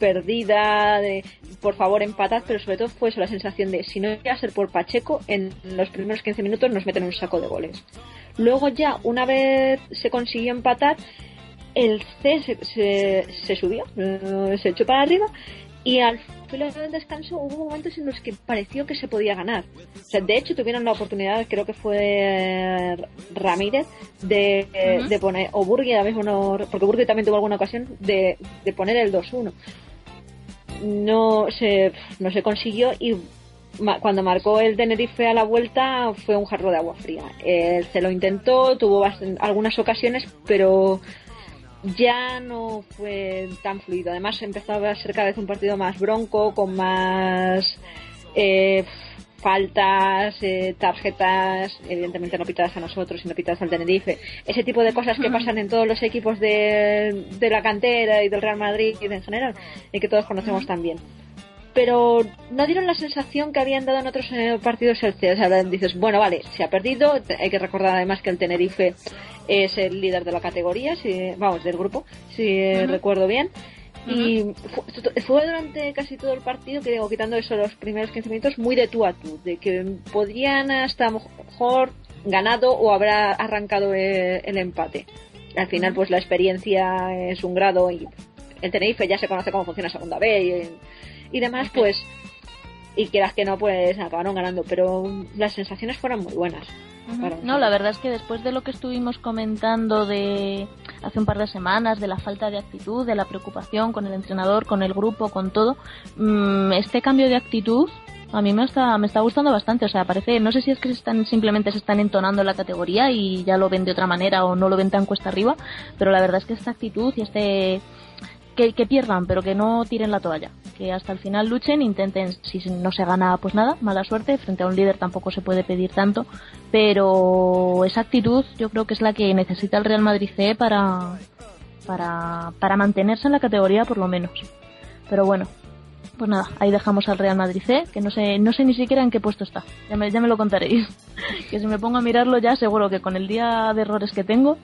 perdida de por favor empatad pero sobre todo fue eso la sensación de si no llega a ser por Pacheco en los primeros 15 minutos nos meten un saco de goles luego ya una vez se consiguió empatar el C se, se, se subió eh, se echó para arriba y al final del descanso hubo momentos en los que pareció que se podía ganar. O sea, de hecho tuvieron la oportunidad, creo que fue Ramírez, de, de poner, o Burgui, a veces no, porque Burgui también tuvo alguna ocasión, de, de poner el 2-1. No se, no se consiguió y cuando marcó el Tenerife a la vuelta fue un jarro de agua fría. Eh, se lo intentó, tuvo algunas ocasiones, pero ya no fue tan fluido. Además empezaba a ser cada vez un partido más bronco, con más... eh, faltas, eh, tarjetas, evidentemente no pitadas a nosotros, sino pitadas al Tenerife, ese tipo de cosas que pasan en todos los equipos de, de la cantera y del Real Madrid y en general, y que todos conocemos también. Pero no dieron la sensación que habían dado en otros eh, partidos el C. O sea, dices, bueno, vale, se ha perdido. Hay que recordar además que el Tenerife es el líder de la categoría, si, vamos, del grupo, si recuerdo bien. Y fu- fue durante casi todo el partido, que digo, quitando eso los primeros 15 minutos, muy de tú a tú, de que podrían hasta mejor ganado o habrá arrancado eh, el empate. Al final, pues la experiencia es un grado y el Tenerife ya se conoce cómo funciona Segunda B y, y demás, pues, y quieras que no, pues acabaron ganando, pero las sensaciones fueron muy buenas. No, la verdad es que después de lo que estuvimos comentando de hace un par de semanas, de la falta de actitud, de la preocupación con el entrenador, con el grupo, con todo, mm, este cambio de actitud a mí me está, me está gustando bastante. O sea, parece, no sé si es que se están, simplemente se están entonando la categoría y ya lo ven de otra manera o no lo ven tan cuesta arriba, pero la verdad es que esta actitud y este que, pierdan, pero que no tiren la toalla. Que hasta el final luchen, intenten, si no se gana, pues nada, mala suerte. Frente a un líder tampoco se puede pedir tanto. Pero esa actitud yo creo que es la que necesita el Real Madrid C para, para, para mantenerse en la categoría por lo menos. Pero bueno, pues nada, ahí dejamos al Real Madrid C, que no sé, no sé ni siquiera en qué puesto está. Ya me, ya me lo contaréis. que si me pongo a mirarlo ya seguro que con el día de errores que tengo,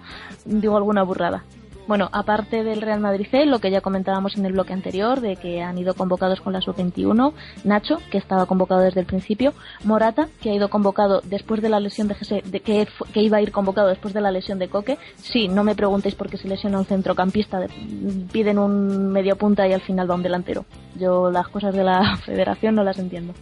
digo alguna burrada. Bueno, aparte del Real Madrid C, lo que ya comentábamos en el bloque anterior, de que han ido convocados con la sub-21, Nacho, que estaba convocado desde el principio, Morata, que ha ido convocado después de la lesión de, Jesse, de que, iba a ir convocado después de la lesión de Coque. Sí, no me preguntéis por qué se lesiona un centrocampista, de- piden un medio punta y al final va un delantero. Yo las cosas de la federación no las entiendo.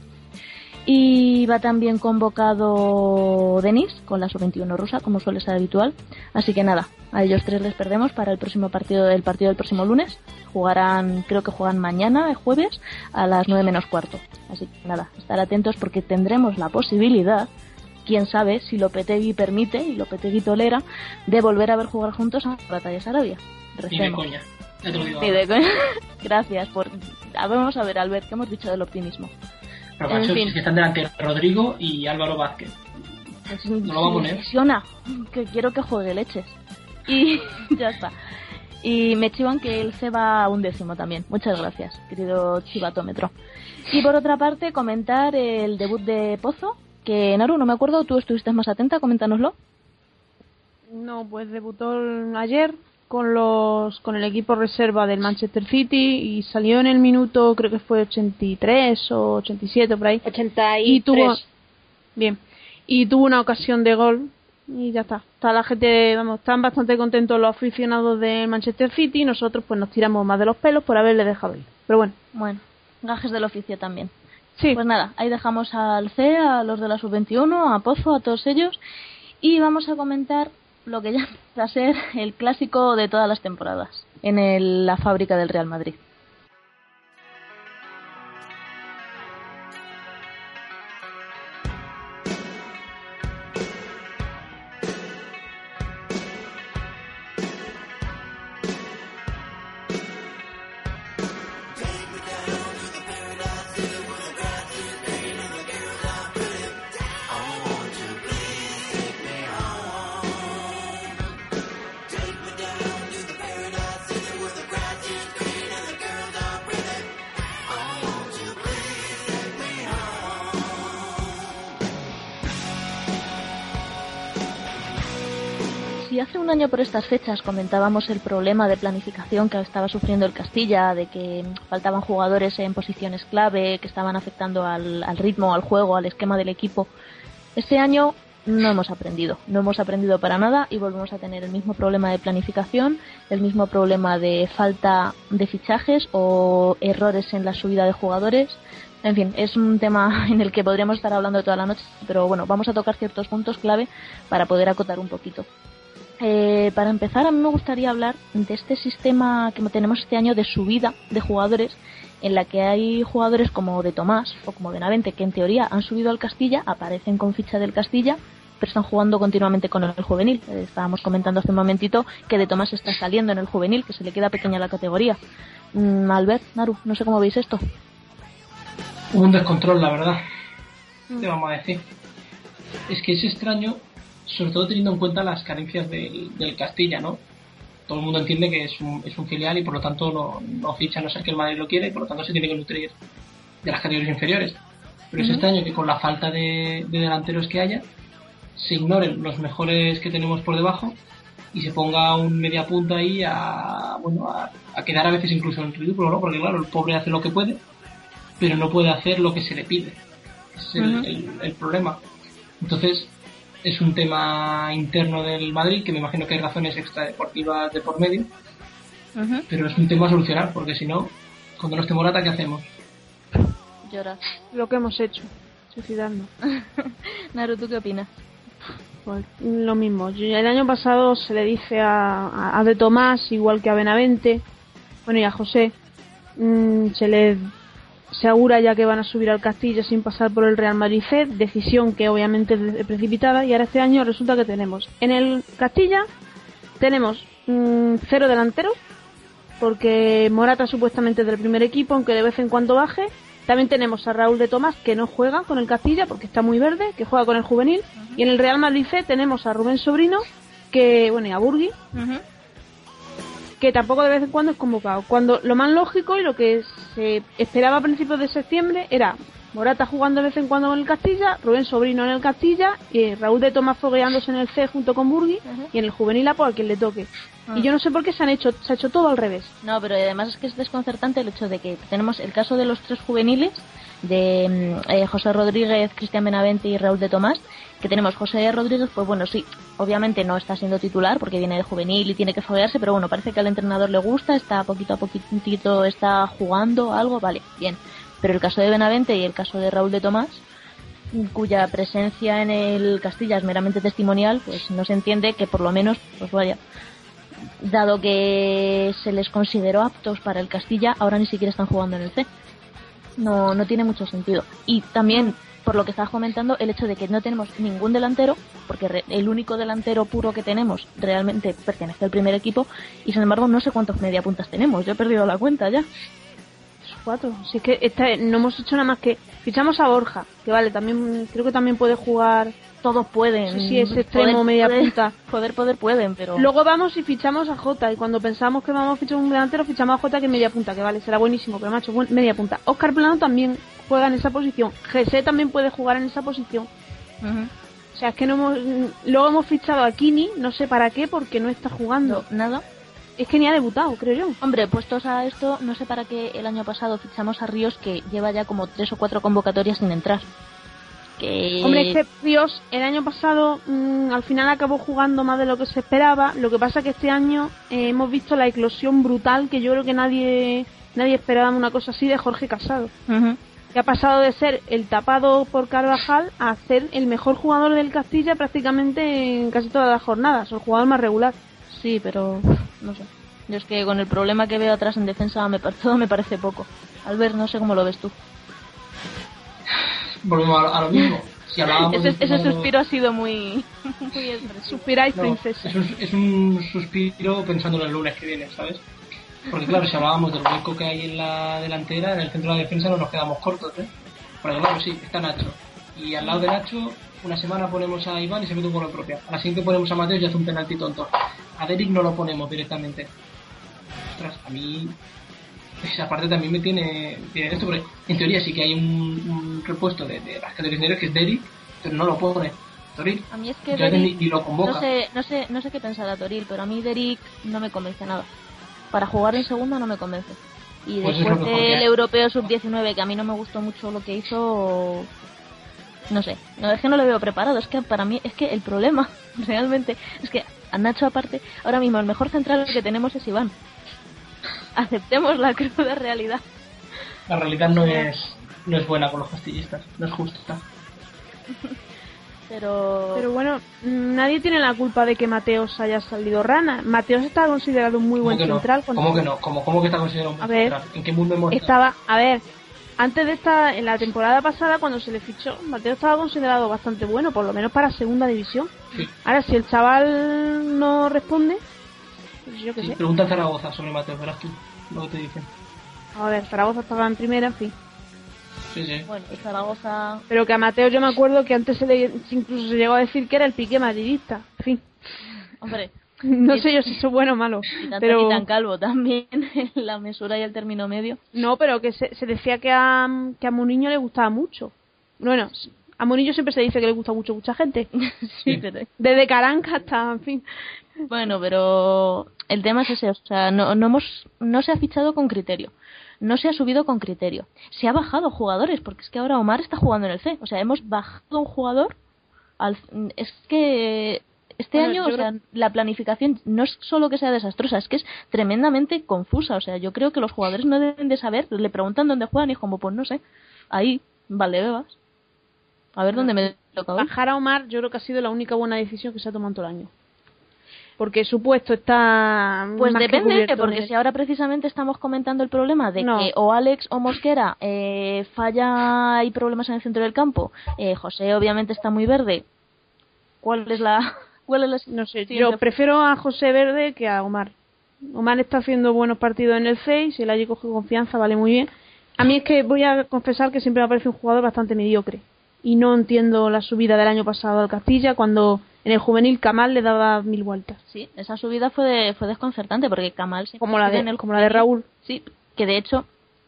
Y va también convocado Denis con la sub-21 rusa, como suele ser habitual. Así que nada, a ellos tres les perdemos para el próximo partido, el partido del próximo lunes. Jugarán, creo que juegan mañana, el jueves, a las 9 menos cuarto. Así que nada, estar atentos porque tendremos la posibilidad, quién sabe, si Lopetegui permite y Lopetegui tolera, de volver a ver jugar juntos a Batalla Sarabia. Ni de Recemos. coña. Ya te lo digo. Ni de coña. Gracias por... Vamos a ver, Albert, ¿qué hemos dicho del optimismo? En fin. que están delante Rodrigo y Álvaro Vázquez. Pues, No lo va a poner. lesiona, que quiero que juegue leches. Y ya está. Y me chivan que él se va a un décimo también. Muchas gracias, querido chivatómetro. Y por otra parte, comentar el debut de Pozo, que Naru, no me acuerdo, tú estuviste más atenta, coméntanoslo. No, pues debutó ayer con los con el equipo reserva del Manchester City y salió en el minuto creo que fue 83 o 87 por ahí 83. y tuvo bien y tuvo una ocasión de gol y ya está está la gente vamos están bastante contentos los aficionados del Manchester City y nosotros pues nos tiramos más de los pelos por haberle dejado ir pero bueno Bueno, gajes del oficio también. sí Pues nada, ahí dejamos al C, a los de la sub-21, a Pozo, a todos ellos. Y vamos a comentar lo que ya va a ser el clásico de todas las temporadas en el- la fábrica del Real Madrid. Año por estas fechas comentábamos el problema de planificación que estaba sufriendo el Castilla, de que faltaban jugadores en posiciones clave, que estaban afectando al, al ritmo, al juego, al esquema del equipo, este año no hemos aprendido, no hemos aprendido para nada y volvemos a tener el mismo problema de planificación, el mismo problema de falta de fichajes o errores en la subida de jugadores. En fin, es un tema en el que podríamos estar hablando toda la noche, pero bueno, vamos a tocar ciertos puntos clave para poder acotar un poquito. Eh, para empezar, a mí me gustaría hablar de este sistema que tenemos este año de subida de jugadores, en la que hay jugadores como de Tomás o como de Navente, que en teoría han subido al Castilla, aparecen con ficha del Castilla, pero están jugando continuamente con el juvenil. Eh, estábamos comentando hace un momentito que de Tomás está saliendo en el juvenil, que se le queda pequeña la categoría. Mm, Albert, Naru, no sé cómo veis esto. Un descontrol, la verdad. te vamos a decir? Es que es extraño, sobre todo teniendo en cuenta las carencias del, del Castilla, ¿no? Todo el mundo entiende que es un, es un filial y por lo tanto no, no ficha a no ser que el Madrid lo quiera y por lo tanto se tiene que nutrir de las categorías inferiores. Pero es extraño que con la falta de, de delanteros que haya, se ignoren los mejores que tenemos por debajo y se ponga un media punta ahí a, bueno, a, a quedar a veces incluso en ridículo, ¿no? Porque claro, el pobre hace lo que puede, pero no puede hacer lo que se le pide. Ese es el, Ujú. el- el problema. Entonces, es un tema interno del Madrid, que me imagino que hay razones extradeportivas de por medio, pero es un tema a solucionar, porque si no, cuando no esté Morata, ¿qué hacemos? Llora. Lo que hemos hecho, suicidarnos. Naru, ¿tú qué opinas? Pues lo mismo. Yo- el año pasado se le dice a, a, a De Tomás, igual que a Benavente, bueno, y a José, mm, se le se augura ya que van a subir al Castilla sin pasar por el Real Madrid C, decisión que obviamente es precipitada, y ahora este año resulta que tenemos en el Castilla tenemos mm, cero delanteros, porque Morata supuestamente es del primer equipo, aunque de vez en cuando baje. También tenemos a Raúl de Tomás, que no juega con el Castilla porque está muy verde, que juega con el juvenil. Y en el Real Madrid C tenemos a Rubén Sobrino, que, bueno, y a Burgui, que tampoco de vez en cuando es convocado. Cuando lo más lógico y lo que se esperaba a principios de septiembre era Morata jugando de vez en cuando con el Castilla, Rubén Sobrino en el Castilla, y Raúl de Tomás fogueándose en el C junto con Burgui, y en el juvenil a por quien le toque. Ah. Y yo no sé por qué se han hecho, se ha hecho todo al revés. No, pero además es que es desconcertante el hecho de que tenemos el caso de los tres juveniles, de mm, eh, José Rodríguez, Cristian Benavente y Raúl de Tomás, que tenemos José Rodríguez, pues bueno, sí, obviamente no está siendo titular porque viene de juvenil y tiene que foguearse, pero bueno, parece que al entrenador le gusta, está poquito a poquitito, está jugando algo, vale, bien. Pero el caso de Benavente y el caso de Raúl de Tomás, cuya presencia en el Castilla es meramente testimonial, pues no se entiende que por lo menos, pues vaya, dado que se les consideró aptos para el Castilla, ahora ni siquiera están jugando en el C. No, no tiene mucho sentido. Y también, por lo que estás comentando, el hecho de que no tenemos ningún delantero, porque el único delantero puro que tenemos realmente pertenece al primer equipo, y sin embargo no sé cuántos mediapuntas tenemos, yo he perdido la cuenta ya. Cuatro. Si es que esta, no hemos hecho nada más que fichamos a Borja, que vale, también creo que también puede jugar. Todos pueden. Sí, sí, es extremo, media poder- punta. Poder, poder pueden, pero... Luego vamos y fichamos a Jota y cuando pensamos que vamos a fichar un delantero fichamos a Jota que es media punta, que vale, será buenísimo, pero macho, buen- media punta. Oscar Plano también juega en esa posición. Jesse también puede jugar en esa posición. O sea, es que no hemos luego hemos fichado a Kini, no sé para qué porque no está jugando. Nada. Es que ni ha debutado, creo yo. Hombre, puestos a esto, no sé para qué el año pasado fichamos a Ríos que lleva ya como tres o cuatro convocatorias sin entrar. Que... Hombre, es Ríos el año pasado mm, al final acabó jugando más de lo que se esperaba. Lo que pasa que este año eh, hemos visto la eclosión brutal que yo creo que nadie nadie esperaba una cosa así de Jorge Casado. Ujú. Que ha pasado de ser el tapado por Carvajal a ser el mejor jugador del Castilla prácticamente en casi todas las jornadas, el jugador más regular. Sí, pero no sé. Yo es que con el problema que veo atrás en defensa me, todo me parece poco. Albert, no sé cómo lo ves tú. Volvemos a, a lo mismo. Si hablábamos Ese, de ese suspiro ha sido muy... muy expresivo. Suspiráis, No, princesa. Es un, es un suspiro pensando en el lunes que viene, ¿sabes? Porque claro, si hablábamos del hueco que hay en la delantera, en el centro de la defensa no nos quedamos cortos, ¿eh? Porque claro, sí, está Nacho. Y al lado de Nacho, una semana ponemos a Iván y se mete un gol propia. A la siguiente ponemos a Mateo y hace un penalti tonto. A Derek no lo ponemos directamente. Ostras, a mí esa parte también me tiene, tiene esto, porque en teoría sí que hay un, un repuesto de, de las categorías inferiores que es Derek, pero no lo pone. Toril, A mí es que ni, lo convoca. no sé, no sé, no sé qué pensar a Toril, pero a mí Derrick no me convence nada. Para jugar en segunda no me convence. Y Pues es después del europeo sub-19, que a mí no me gustó mucho lo que hizo, no sé, no es que no lo veo preparado, es que para mí es que el problema realmente es que a Nacho aparte, ahora mismo el mejor central que tenemos es Iván. Aceptemos la cruda realidad. La realidad no es, no es buena con los castillistas, no es justa. Pero, Pero bueno, nadie tiene la culpa de que Mateos haya salido rana. Mateos está considerado un muy ¿Cómo buen no? central. ¿Cómo que no? ¿Cómo, cómo que está considerado un A buen ver, central? ¿En qué mundo hemos Estaba, a ver, antes de esta, en la temporada pasada cuando se le fichó, Mateo estaba considerado bastante bueno, por lo menos para segunda división. Sí. Ahora, si el chaval no responde, pues yo qué Sí, sé. pregunta a Zaragoza sobre Mateo, verás tú lo que te dicen. A ver, Zaragoza estaba en primera, en fin. Sí, sí. Bueno, y Zaragoza. Pero que a Mateo yo me acuerdo que antes se le, incluso se llegó a decir que era el pique madridista. En fin, Hombre, no sé yo si eso es bueno o malo. y tan, Pero y tan calvo también, la mesura y el término medio. no, pero que se, se decía que a, que a Muniño le gustaba mucho. Bueno, a Muniño siempre se dice que le gusta mucho mucha gente. Sí, pero- Desde Caranca hasta, en fin. Bueno, pero el tema es ese, o sea, no, no hemos, no se ha fichado con criterio, no se ha subido con criterio, se ha bajado jugadores, porque es que ahora Omar está jugando en el C, o sea, hemos bajado un jugador, al, es que este Bueno, año, o sea, la planificación no es solo que sea desastrosa, es que es tremendamente confusa, o sea, yo creo que los jugadores no deben de saber, le preguntan dónde juegan y es como, pues no sé, ahí, Valdebebas, a ver dónde me toca. Bajar a Omar yo creo que ha sido la única buena decisión que se ha tomado todo el año. Porque su puesto está Pues más depende, porque si ahora precisamente estamos comentando el problema de No. que o Alex o Mosquera eh, falla, hay problemas en el centro del campo, eh, José obviamente está muy verde. ¿Cuál es la, cuál es la No sé, yo prefiero a José Verde que a Omar. Omar está haciendo buenos partidos en el C y si le allí coge confianza vale muy bien. A mí es que voy a confesar que siempre me parece un jugador bastante mediocre. Y no entiendo la subida del año pasado al Castilla cuando en el juvenil Camal le daba mil vueltas. Sí, esa subida fue, de- fue desconcertante porque Kamal siempre Como la estuvo de, en el como la de Raúl. Sí, que de hecho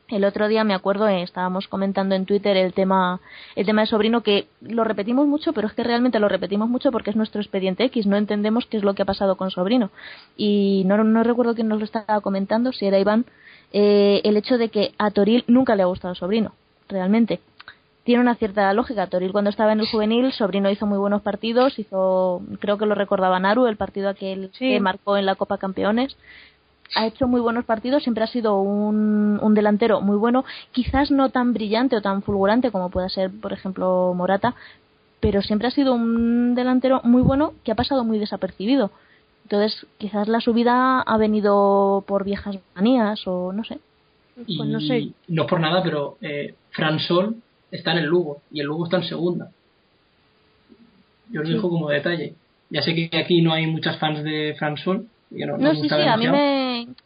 el otro día me acuerdo eh, estábamos comentando en Twitter el tema el tema de sobrino que lo repetimos mucho, pero es que realmente lo repetimos mucho porque es nuestro expediente X, no entendemos qué es lo que ha pasado con sobrino y no no recuerdo quién nos lo estaba comentando, si era Iván, eh, el hecho de que a Toril nunca le ha gustado sobrino, realmente. Tiene una cierta lógica. Toril cuando estaba en el juvenil, Sobrino hizo muy buenos partidos, hizo, creo que lo recordaba Naru, el partido aquel Sí. que marcó en la Copa Campeones ha hecho muy buenos partidos, siempre ha sido un, un delantero muy bueno, quizás no tan brillante o tan fulgurante como pueda ser, por ejemplo, Morata, pero siempre ha sido un delantero muy bueno que ha pasado muy desapercibido. Entonces, quizás la subida ha venido por viejas manías o no sé. Y Pues no sé. no por nada, pero eh, Fran Sol está en el Lugo y el Lugo está en segunda. Yo os dejo como detalle. Ya sé que aquí no hay muchas fans de Fran Sol. Yo no, no No, me sí, sí, a mí demasiado.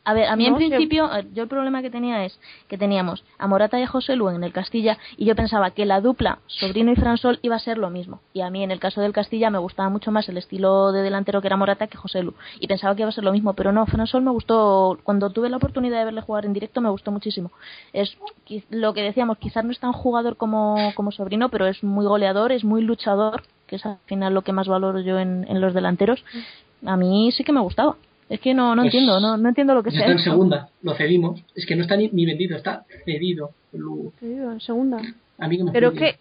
A ver, a mí No, en principio, ver, yo el problema que tenía es que teníamos a Morata y a José Lu en el Castilla y yo pensaba que la dupla Sobrino y Fransol iba a ser lo mismo. Y a mí en el caso del Castilla me gustaba mucho más el estilo de delantero que era Morata que José Lu. Y pensaba que iba a ser lo mismo, pero no, Fransol me gustó, cuando tuve la oportunidad de verle jugar en directo me gustó muchísimo. Es lo que decíamos, quizás no es tan jugador como, como Sobrino, pero es muy goleador, es muy luchador, que es al final lo que más valoro yo en, en los delanteros. A mí sí que me gustaba. Es que no, no Pues, entiendo, no, no entiendo lo que Está sea. en esto. segunda, lo cedimos. Es que no está ni, ni vendido, está cedido Lugo. Digo, en segunda. A mí que me Pero es que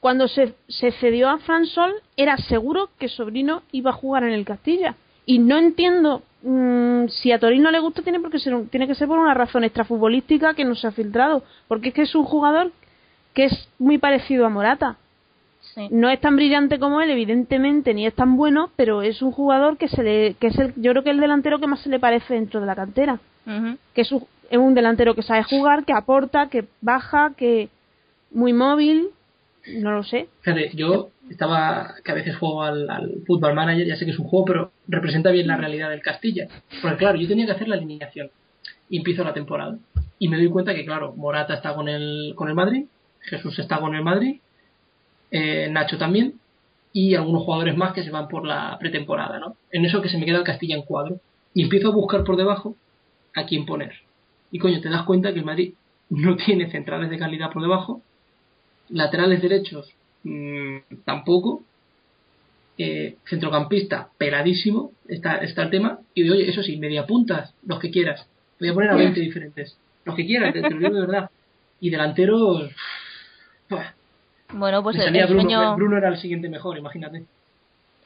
cuando se, se cedió a Fran Sol era seguro que Sobrino iba a jugar en el Castilla. Y no entiendo mm, si a Torino no le gusta, tiene, porque ser un- tiene que ser por una razón extrafutbolística que no se ha filtrado. Porque es que es un jugador que es muy parecido a Morata. Sí. No es tan brillante como él, evidentemente, ni es tan bueno, pero es un jugador que se le, que es el, yo creo que el delantero que más se le parece dentro de la cantera. Que es un, es un delantero que sabe jugar, que aporta, que baja, que muy móvil, no lo sé. Fíjate, yo estaba, que a veces juego al, al Football Manager, ya sé que es un juego, pero representa bien la realidad del Castilla. Porque claro, yo tenía que hacer la alineación y empiezo la temporada. Y me doy cuenta que, claro, Morata está con el, con el Madrid, Jesús está con el Madrid, eh, Nacho también, y algunos jugadores más que se van por la pretemporada, ¿no? En eso que se me queda el Castilla en cuadro. Y empiezo a buscar por debajo a quién poner. Y coño, te das cuenta que el Madrid no tiene centrales de calidad por debajo, laterales derechos mm, tampoco, eh, centrocampista peladísimo, está, está el tema, y de, oye, eso sí, media puntas, los que quieras. Voy a poner a 20 diferentes, los que quieras, te, te lo digo de verdad. Y delanteros, Bueno, pues el, Bruno, sueño, Bruno era el siguiente mejor, imagínate.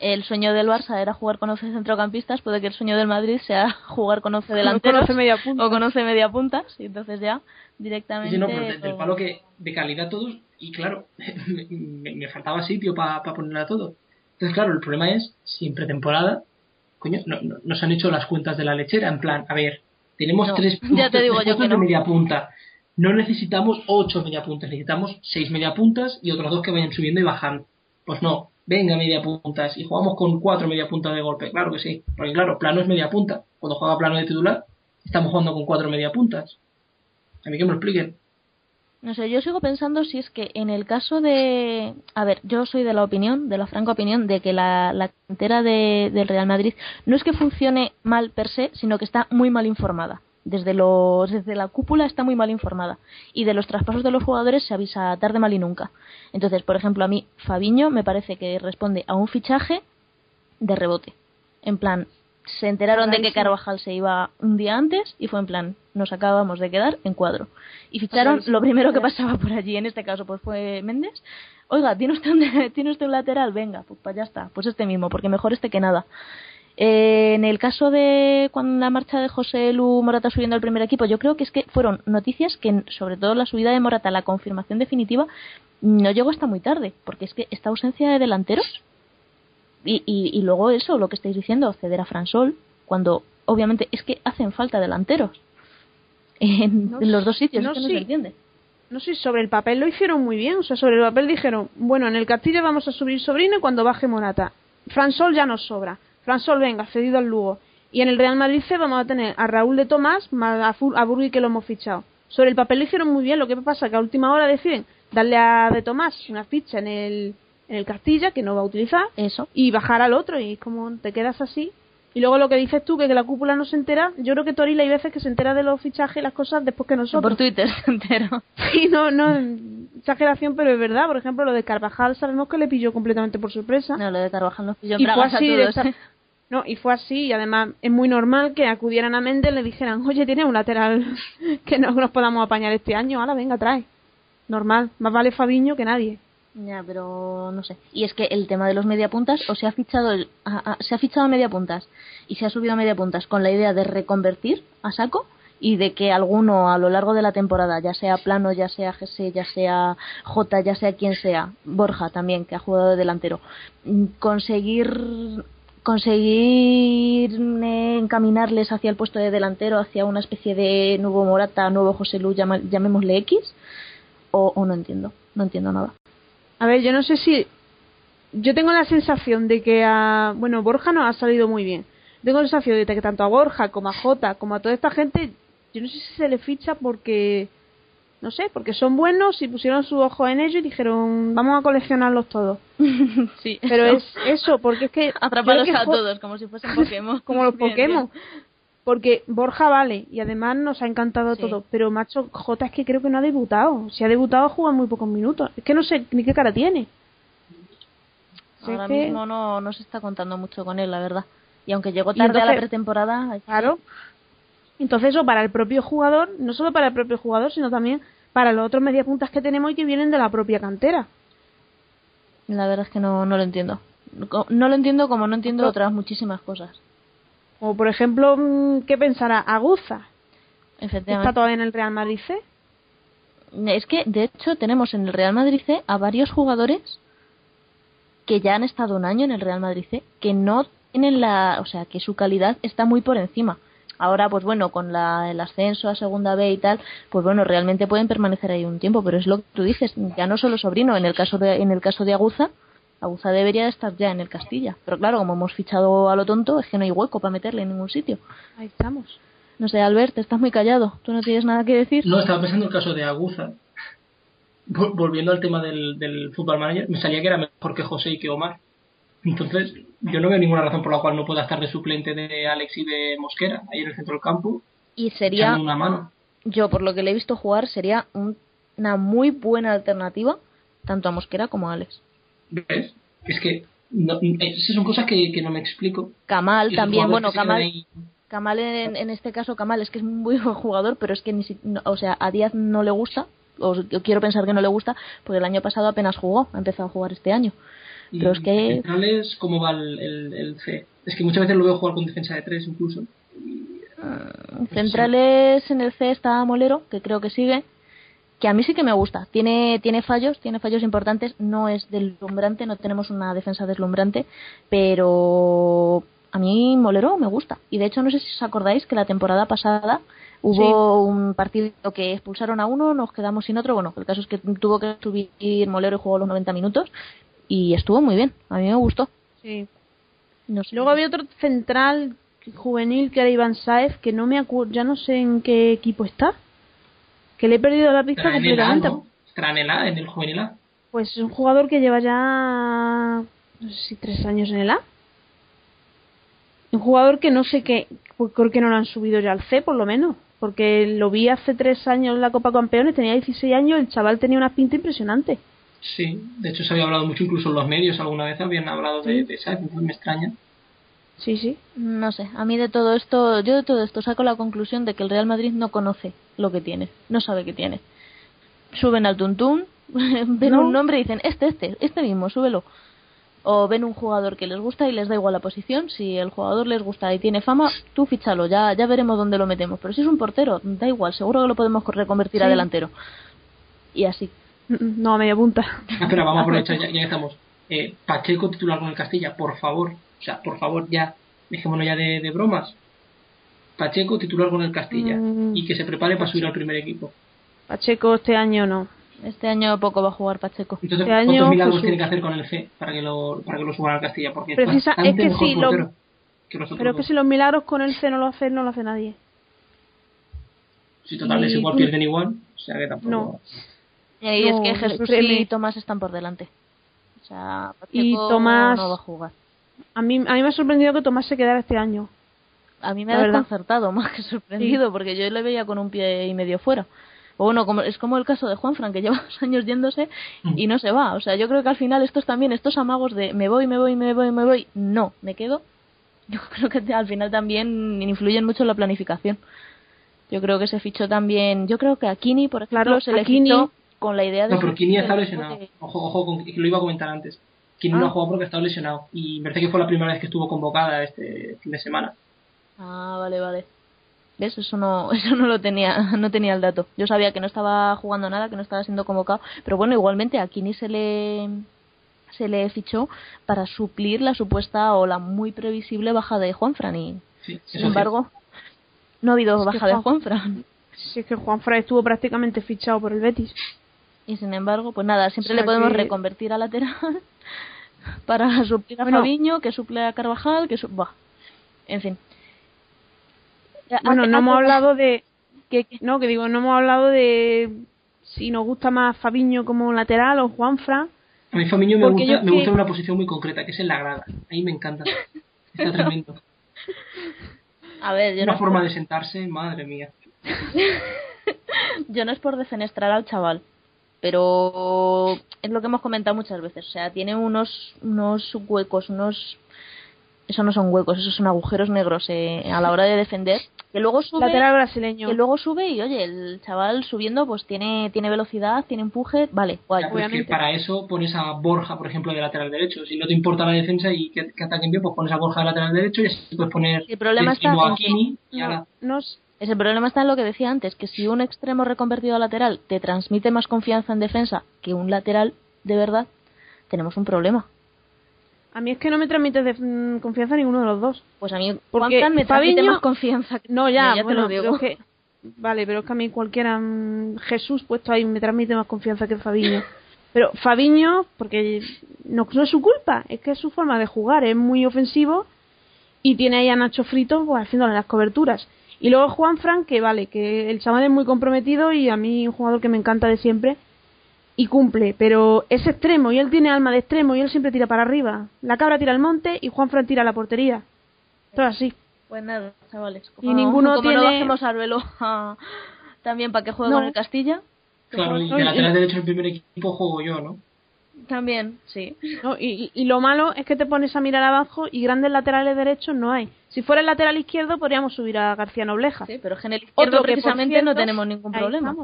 el sueño del Barça era jugar con 11 centrocampistas, puede que el sueño del Madrid sea jugar con 11 No delanteros conoce media punta. o con 11 media puntas, y entonces ya directamente... sí, no, pero de- del todo- palo que de calidad todos, y claro, me, faltaba sitio para ponerla a todo. Entonces, claro, el problema es, si en pretemporada, coño, no, no, no se han hecho las cuentas de la lechera, en plan, a ver, tenemos No, tres, ya te digo tres yo puestos que no. de media punta. No necesitamos ocho media puntas, necesitamos seis media puntas y otros dos que vayan subiendo y bajando. Pues no, venga media puntas y jugamos con cuatro media puntas de golpe, claro que sí. Porque claro, plano es media punta. Cuando juega plano de titular, estamos jugando con cuatro media puntas. A mí que me lo expliquen. No sé, yo sigo pensando si es que en el caso de... A ver, yo soy de la opinión, de la franca opinión, de que la, la cantera de, del Real Madrid no es que funcione mal per se, sino que está muy mal informada. Desde, los, desde la cúpula está muy mal informada. Y de los traspasos de los jugadores se avisa tarde, mal y nunca. Entonces, por ejemplo, a mí Fabiño me parece que responde a un fichaje de rebote. En plan, se enteraron de que. Carvajal se iba un día antes y fue en plan, nos acabamos de quedar en cuadro. Y ficharon lo primero que pasaba por allí, en este caso pues fue Méndez. Oiga, ¿tiene usted un, ¿tiene usted un lateral? Venga, pues, pues ya está, pues este mismo, porque mejor este que nada. Eh, en el caso de cuando la marcha de José Lu Morata subiendo al primer equipo, yo creo que es que fueron noticias que, sobre todo la subida de Morata, la confirmación definitiva, no llegó hasta muy tarde, porque es que esta ausencia de delanteros y, y, y luego eso, lo que estáis diciendo, ceder a Fransol, cuando obviamente es que hacen falta delanteros en, No en los dos sitios, no es que no se entiende. No sé, sobre el papel lo hicieron muy bien. O sea, sobre el papel dijeron, bueno, en el Castillo vamos a subir Sobrino y cuando baje Morata. Fransol ya nos sobra. Fransol, venga, cedido al Lugo. Y en el Real Madrid C vamos a tener a Raúl de Tomás más a, Burgui que lo hemos fichado. Sobre el papel lo hicieron muy bien. Lo que pasa que a última hora deciden darle a de Tomás una ficha en el, en el Castilla que no va a utilizar Eso. y bajar al otro y como te quedas así. Y luego lo que dices tú, que, que la cúpula no se entera, yo creo que Toril hay veces que se entera de los fichajes y las cosas después que nosotros. Por Twitter entero. Sí, no, no, exageración, pero es verdad. Por ejemplo, lo de Carvajal sabemos que le pilló completamente por sorpresa. No, lo de Carvajal nos pilló en y fue así, de esta- no, y fue así, y además es muy normal que acudieran a Méndez y le dijeran, oye, tiene un lateral que no nos podamos apañar este año, ahora venga, trae. Normal, más vale Fabiño que nadie. Ya, pero no sé. Y es que el tema de los mediapuntas, o se ha fichado el- a- se ha fichado mediapuntas y se ha subido a mediapuntas con la idea de reconvertir a saco y de que alguno a lo largo de la temporada, ya sea Plano, ya sea GC, ya sea J, ya sea quien sea, Borja también, que ha jugado de delantero, mm, conseguir conseguir encaminarles hacia el puesto de delantero, hacia una especie de nuevo Morata, nuevo José Lu, llamémosle X, o, o no entiendo, no entiendo nada. A ver, yo no sé si. Yo tengo la sensación de que a. Bueno, Borja no ha salido muy bien. Tengo la sensación de que tanto a Borja como a Jota, como a toda esta gente, yo no sé si se le ficha porque. No sé, porque son buenos y pusieron su ojo en ellos y dijeron, vamos a coleccionarlos todos. Sí, Pero es eso, porque es que. Que a todos, como si fuesen Pokémon. Como los Bien, Pokémon. Porque Borja vale, y además nos ha encantado Sí. todo. Pero macho, Jota es que creo que no ha debutado. Si ha debutado, juega muy pocos minutos. Es que no sé ni qué cara tiene. Ahora que- mismo no, no se está contando mucho con él, la verdad. Y aunque llegó tarde a la pretemporada, Claro. Entonces eso para el propio jugador, no solo para el propio jugador, sino también para los otros mediapuntas que tenemos y que vienen de la propia cantera. la verdad es que no, no lo entiendo. No lo entiendo como no entiendo otras muchísimas cosas. O por ejemplo, mm, ¿qué pensará Aguza? ¿Está todavía en el Real Madrid C? Es que, de hecho, tenemos en el Real Madrid C a varios jugadores que ya han estado un año en el Real Madrid C, que no tienen la, o sea, que su calidad está muy por encima. Ahora, pues bueno, con la, el ascenso a segunda B y tal, pues bueno, realmente pueden permanecer ahí un tiempo, pero es lo que tú dices, ya no solo sobrino, en el caso de, en el caso de Aguza, Aguza debería de estar ya en el Castilla. Pero claro, como hemos fichado a lo tonto, es que no hay hueco para meterle en ningún sitio. Ahí estamos. No sé, Albert, estás muy callado. ¿Tú no tienes nada que decir? No, estaba pensando en el caso de Aguza. Vol- Volviendo al tema del, del Football Manager, me salía que era mejor que José y que Omar. Entonces, yo no veo ninguna razón por la cual no pueda estar de suplente de Alex y de Mosquera, ahí en el centro del campo, Y sería, una mano. yo por lo que le he visto jugar, sería un- una muy buena alternativa tanto a Mosquera como a Alex. ¿Ves? Es que no, esas son cosas que, que no me explico. Kamal también, bueno, Kamal, Kamal en, en este caso, Kamal es que es un muy buen jugador, pero es que ni si- no- o sea, a Díaz no le gusta, o quiero pensar que no le gusta, porque el año pasado apenas jugó, ha empezado a jugar este año. Y Pero es que- centrales, ¿cómo va el, el, el C? Es que muchas veces lo veo jugar con defensa de tres incluso. Centrales en el C está Molero, que creo que sigue, que a mí sí que me gusta. Tiene, tiene fallos, tiene fallos importantes, no es deslumbrante, no tenemos una defensa deslumbrante, pero a mí Molero me gusta. Y de hecho, no sé si os acordáis que la temporada pasada hubo un partido que expulsaron a uno, nos quedamos sin otro. Bueno, el caso es que tuvo que subir Molero y jugó los 90 minutos y estuvo muy bien. A mí me gustó. Sí. No sé. Luego había otro central juvenil que era Iván Saez, que no me acuerdo, ya no sé en qué equipo está. Que le he perdido la pista Estará en el A, completamente. ¿no? En el A, en el juvenil A. Pues es un jugador que lleva ya, no sé si tres años en el A. Un jugador que no sé qué, pues creo que no lo han subido ya al C por lo menos. Porque lo vi hace tres años en la Copa Campeones, tenía 16 años, el chaval tenía una pinta impresionante. Sí, de hecho se había hablado mucho incluso en los medios alguna vez habían hablado de, de esa, me extraña. Sí, sí. No sé, a mí de todo esto, yo de todo esto saco la conclusión de que el Real Madrid no conoce lo que tiene, no sabe qué tiene. Suben al tuntún, ven No. un nombre y dicen, este, este, este mismo, súbelo. O ven un jugador que les gusta y les da igual la posición. Si el jugador les gusta y tiene fama, tú fíchalo, ya, ya veremos dónde lo metemos. Pero si es un portero, da igual, seguro que lo podemos reconvertir a delantero. Y así. No, a media punta. Ah, Espera, vamos a aprovechar, ya, ya estamos. Eh, Pacheco titular con el Castilla, por favor. O sea, por favor, ya. Dejémonos ya de, de bromas. Pacheco titular con el Castilla. Mm. Y que se prepare para subir al primer equipo. Pacheco este año no. Este año poco va a jugar Pacheco. Entonces, Este año, ¿cuántos milagros Jesús. tiene que hacer con el C para que lo, para que lo suban al Castilla? Porque Precisa- es que mejor sí, lo- que los otros Pero es que dos. si los milagros con el C no lo hace, no lo hace nadie. Si total es y- igual, pierden igual. O sea que tampoco. No. Y No, es que Jesús créeme. y Tomás están por delante. O sea, Y Tomás- no va a jugar. A mí, a mí me ha sorprendido que Tomás se quedara este año. A mí me La ha verdad. desconcertado más que sorprendido, porque yo le veía con un pie y medio fuera. O bueno, como, es como el caso de Juanfran, que lleva dos años yéndose y no se va. O sea, yo creo que al final estos también, estos amagos de me voy, me voy, me voy, me voy, no, me quedo, yo creo que al final también influyen mucho en la planificación. Yo creo que se fichó también, yo creo que a Kini, por ejemplo, Claro, se le Kini- fichó con la idea de... No, pero Kini está de- lesionado. Ojo, ojo, con, que lo iba a comentar antes. Kini Ah. no ha jugado porque ha estado lesionado. Y me parece que fue la primera vez que estuvo convocada este fin de semana. Ah, vale, vale. ¿Ves? Eso no, eso no lo tenía, no tenía el dato. Yo sabía que no estaba jugando nada, que no estaba siendo convocado, pero bueno, igualmente a Kini se le se le fichó para suplir la supuesta o la muy previsible baja de Juanfran y Sí, sin embargo no ha habido Es baja de Juan- Juanfran Si es que Juan Fray estuvo prácticamente fichado por el Betis. Y sin embargo pues nada siempre O sea le podemos que- reconvertir a lateral para suplir a Bueno. Fabiño que suple a Carvajal que su... Buah. en fin Bueno, no hemos hablado de. Que, no, que digo, no hemos hablado de si nos gusta más Fabiño como lateral o Juanfra. A mí Famiño me gusta, me gusta en una posición muy concreta, que es en la grada. Ahí me encanta. Está tremendo. a ver yo Una no- forma de sentarse, madre mía. yo no es por defenestrar al chaval, pero es lo que hemos comentado muchas veces. O sea, tiene unos, unos huecos, unos. Eso no son huecos, esos son agujeros negros eh, a la hora de defender. Que luego sube. Lateral brasileño. Que luego sube y oye, el chaval subiendo pues tiene, tiene velocidad, tiene empuje, vale, guay. Ya, pero es que obviamente. para eso pones a Borja, por ejemplo, de lateral derecho. Si no te importa la defensa y que, que ataquen bien, pues pones a Borja de lateral derecho y así puedes poner El problema de está en que- no, no Ese problema está en lo que decía antes, que si un extremo reconvertido a lateral te transmite más confianza en defensa que un lateral de verdad, tenemos un problema. a mí es que no me transmite de- mm, confianza ninguno de los dos. Pues a mí Porque me transmite Fabiño- más confianza. que- No, ya, bueno, lo digo. que- vale, pero es que a mí cualquiera, mm, Jesús puesto ahí me transmite más confianza que Fabiño. Pero Fabiño, porque no, no es su culpa, es que es su forma de jugar, es muy ofensivo y tiene ahí a Nacho Frito pues, haciéndole las coberturas. Y luego Juan Fran, que vale, que el chaval es muy comprometido y a mí un jugador que me encanta de siempre y cumple, pero es extremo y él tiene alma de extremo y él siempre tira para arriba. La cabra tira al monte y Juan Fran tira a la portería. Todo así. Pues nada, chavales. Y ninguno como no tiene- bajemos a Arbeloa también para que juegue No. con el Castilla. Claro, y juegue- de lateral derecho del primer equipo juego yo, ¿no? También, sí. No, y, y- lo malo es que te pones a mirar abajo y grandes laterales derechos no hay. Si fuera el lateral izquierdo podríamos subir a García Nobleja. Sí, pero es que en el izquierdo Otro que, por precisamente cierto, no tenemos ningún problema.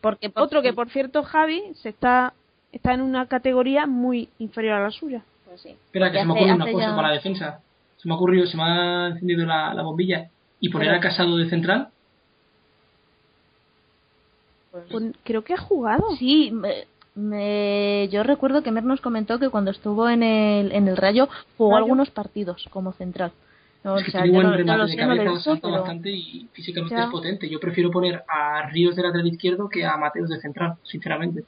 Porque por- Otro que por cierto Javi se está está en una categoría muy inferior a la suya. Pues sí. Espera, que se me ocurre una cosa ya- para la defensa. Se me ha ocurrido, se me ha encendido la, la bombilla. ¿Y poner Pero- a Casado de central? pues- Pues creo que ha jugado. Sí, me- me- yo recuerdo que Mer nos comentó que cuando estuvo en el, en el Rayo jugó Rayo. algunos partidos como central. No, es o que sea, tiene yo buen no, no remate lo de sé, no lo he cabeza, salta pero- bastante y físicamente Ya. es potente. Yo prefiero poner a Ríos de lateral izquierdo que a Mateos de central, sinceramente.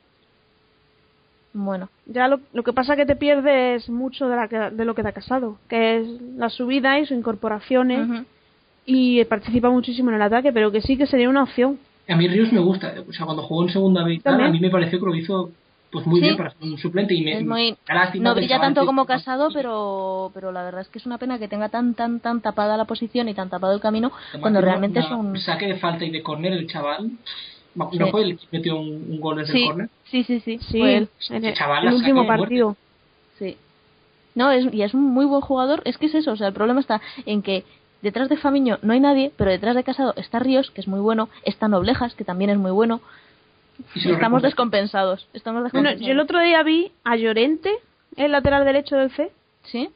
Bueno, Ya lo, lo que pasa es que te pierdes mucho de, la que- de lo que te ha casado, que es la subida y sus incorporaciones ujú. y participa muchísimo en el ataque, pero que sí que sería una opción. A mí Ríos me gusta. O sea, cuando jugó en segunda También. a mí me pareció que lo hizo pues muy Sí. bien para ser un suplente. Y me, Es muy- no el brilla tanto como casado, pero, pero la verdad es que es una pena que tenga tan, tan, tan tapada la posición y tan tapado el camino cuando Una- realmente es una un... saque de falta y de córner el chaval. ¿No Sí. fue el que metió un, un gol desde el Sí, córner? sí, sí, sí, Sí, fue en el, chaval el saca último partido. Sí. No, es, y es un muy buen jugador. Es que es eso. O sea, el problema está en que detrás de Famiño no hay nadie, pero detrás de Casado está Ríos, que es muy bueno. Está Noblejas, que también es muy bueno. Estamos descompensados. Estamos Bueno, descompensados. yo el otro día vi a Llorente, el lateral derecho del C, ¿Sí?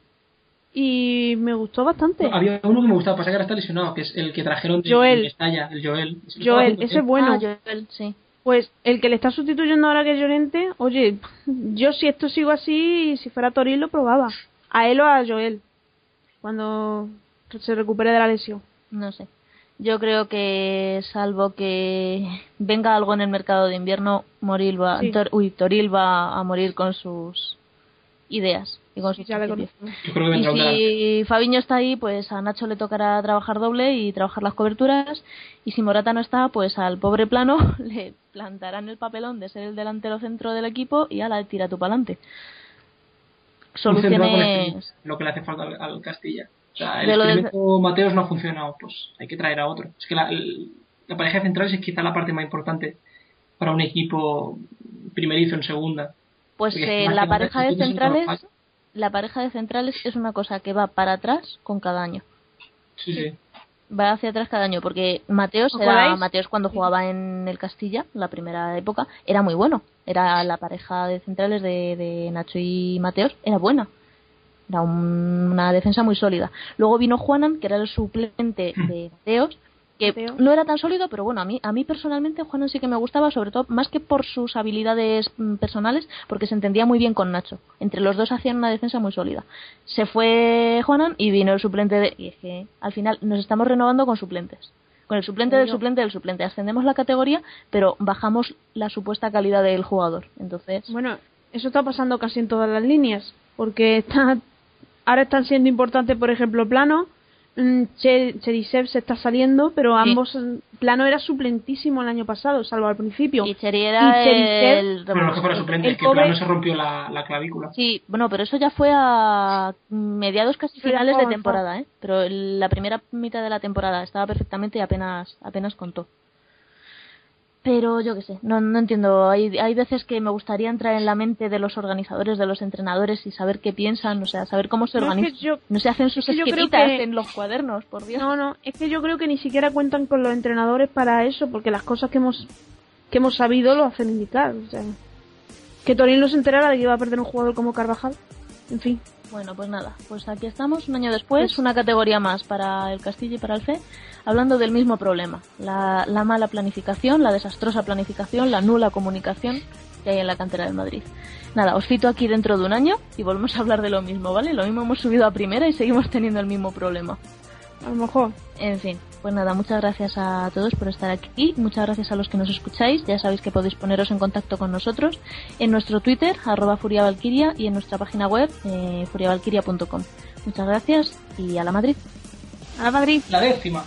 y me gustó bastante. No, había uno que me gustaba, pasa que ahora está lesionado, que es el que trajeron de Joel. Mestalla, el Joel. Joel, ese es bueno. Ah, Joel, sí. Pues el que le está sustituyendo ahora que es Llorente, oye, yo si esto sigo así, si fuera Toril lo probaba. A él o a Joel, cuando se recupere de la lesión. No sé. Yo creo que, salvo que venga algo en el mercado de invierno, Moril va, Sí. Tor- uy, Toril va a morir con sus ideas y con sus Ya le principios. conozco. Yo creo que Y vendrá un delantero. si Fabiño está ahí, pues a Nacho le tocará trabajar doble y trabajar las coberturas. Y si Morata no está, pues al pobre plano le plantarán el papelón de ser el delantero centro del equipo y ala, tira tu pa'lante. Soluciones. lo que le hace falta al, al Castilla. O sea, el De experimento Mateos no ha funcionado, pues hay que traer a otro. Es que la, el- la pareja de centrales es quizá la parte más importante para un equipo primerizo en segunda. Pues eh, la pareja de centrales, la pareja de centrales es una cosa que va para atrás con cada año. Sí, sí. va hacia atrás cada año porque Mateos ¿Os era? Mateos cuando jugaba en el Castilla la primera época era muy bueno era la pareja de centrales de, de Nacho y Mateos era buena era un- una defensa muy sólida. Luego vino Juanan que era el suplente de Mateos que Mateo. no era tan sólido pero bueno a mí a mí personalmente Juanan sí que me gustaba sobre todo más que por sus habilidades mm, personales porque se entendía muy bien con Nacho. Entre los dos hacían una defensa muy sólida. Se fue Juanan y vino el suplente de y es que al final nos estamos renovando con suplentes. Con el suplente del suplente del suplente. Ascendemos la categoría pero bajamos la supuesta calidad del jugador. Entonces Bueno, eso está pasando casi en todas las líneas, porque está, ahora están siendo importantes, por ejemplo, Plano, mm, Che- Cherisev se está saliendo, pero ambos, mm, Plano era suplentísimo el año pasado, salvo al principio. y Cheri era Y Cherisev- el Pero no que fuera suplente, el es que pobre- Plano se rompió la, la clavícula. Sí, bueno, pero eso ya fue a mediados casi finales de temporada, ¿eh? Pero el- la primera mitad de la temporada estaba perfectamente y apenas apenas contó. Pero yo qué sé, no, no entiendo. Hay, hay veces que me gustaría entrar en la mente de los organizadores, de los entrenadores y saber qué piensan, o sea, saber cómo se No, es que organizan. yo- no se hacen sus es que que- en los cuadernos, por Dios. No, no, es que yo creo que ni siquiera cuentan con los entrenadores para eso, porque las cosas que hemos que hemos sabido lo hacen indicar. O sea, que Torino no se enterara de que iba a perder un jugador como Carvajal. En fin, Bueno, pues nada, pues aquí estamos, un año después, Pues- una categoría más para el Castillo y para el FE, hablando del mismo problema, la, la mala planificación, la desastrosa planificación, la nula comunicación que hay en la cantera del Madrid. Nada, os cito aquí dentro de un año y volvemos a hablar de lo mismo, ¿vale? Lo mismo hemos subido a primera y seguimos teniendo el mismo problema. a lo mejor. En fin, pues nada, muchas gracias a todos por estar aquí, muchas gracias a los que nos escucháis, ya sabéis que podéis poneros en contacto con nosotros en nuestro Twitter, arroba furiavalquiria, y en nuestra página web, eh, furiavalquiria.com. Muchas gracias y a la Madrid. A la Madrid. La décima.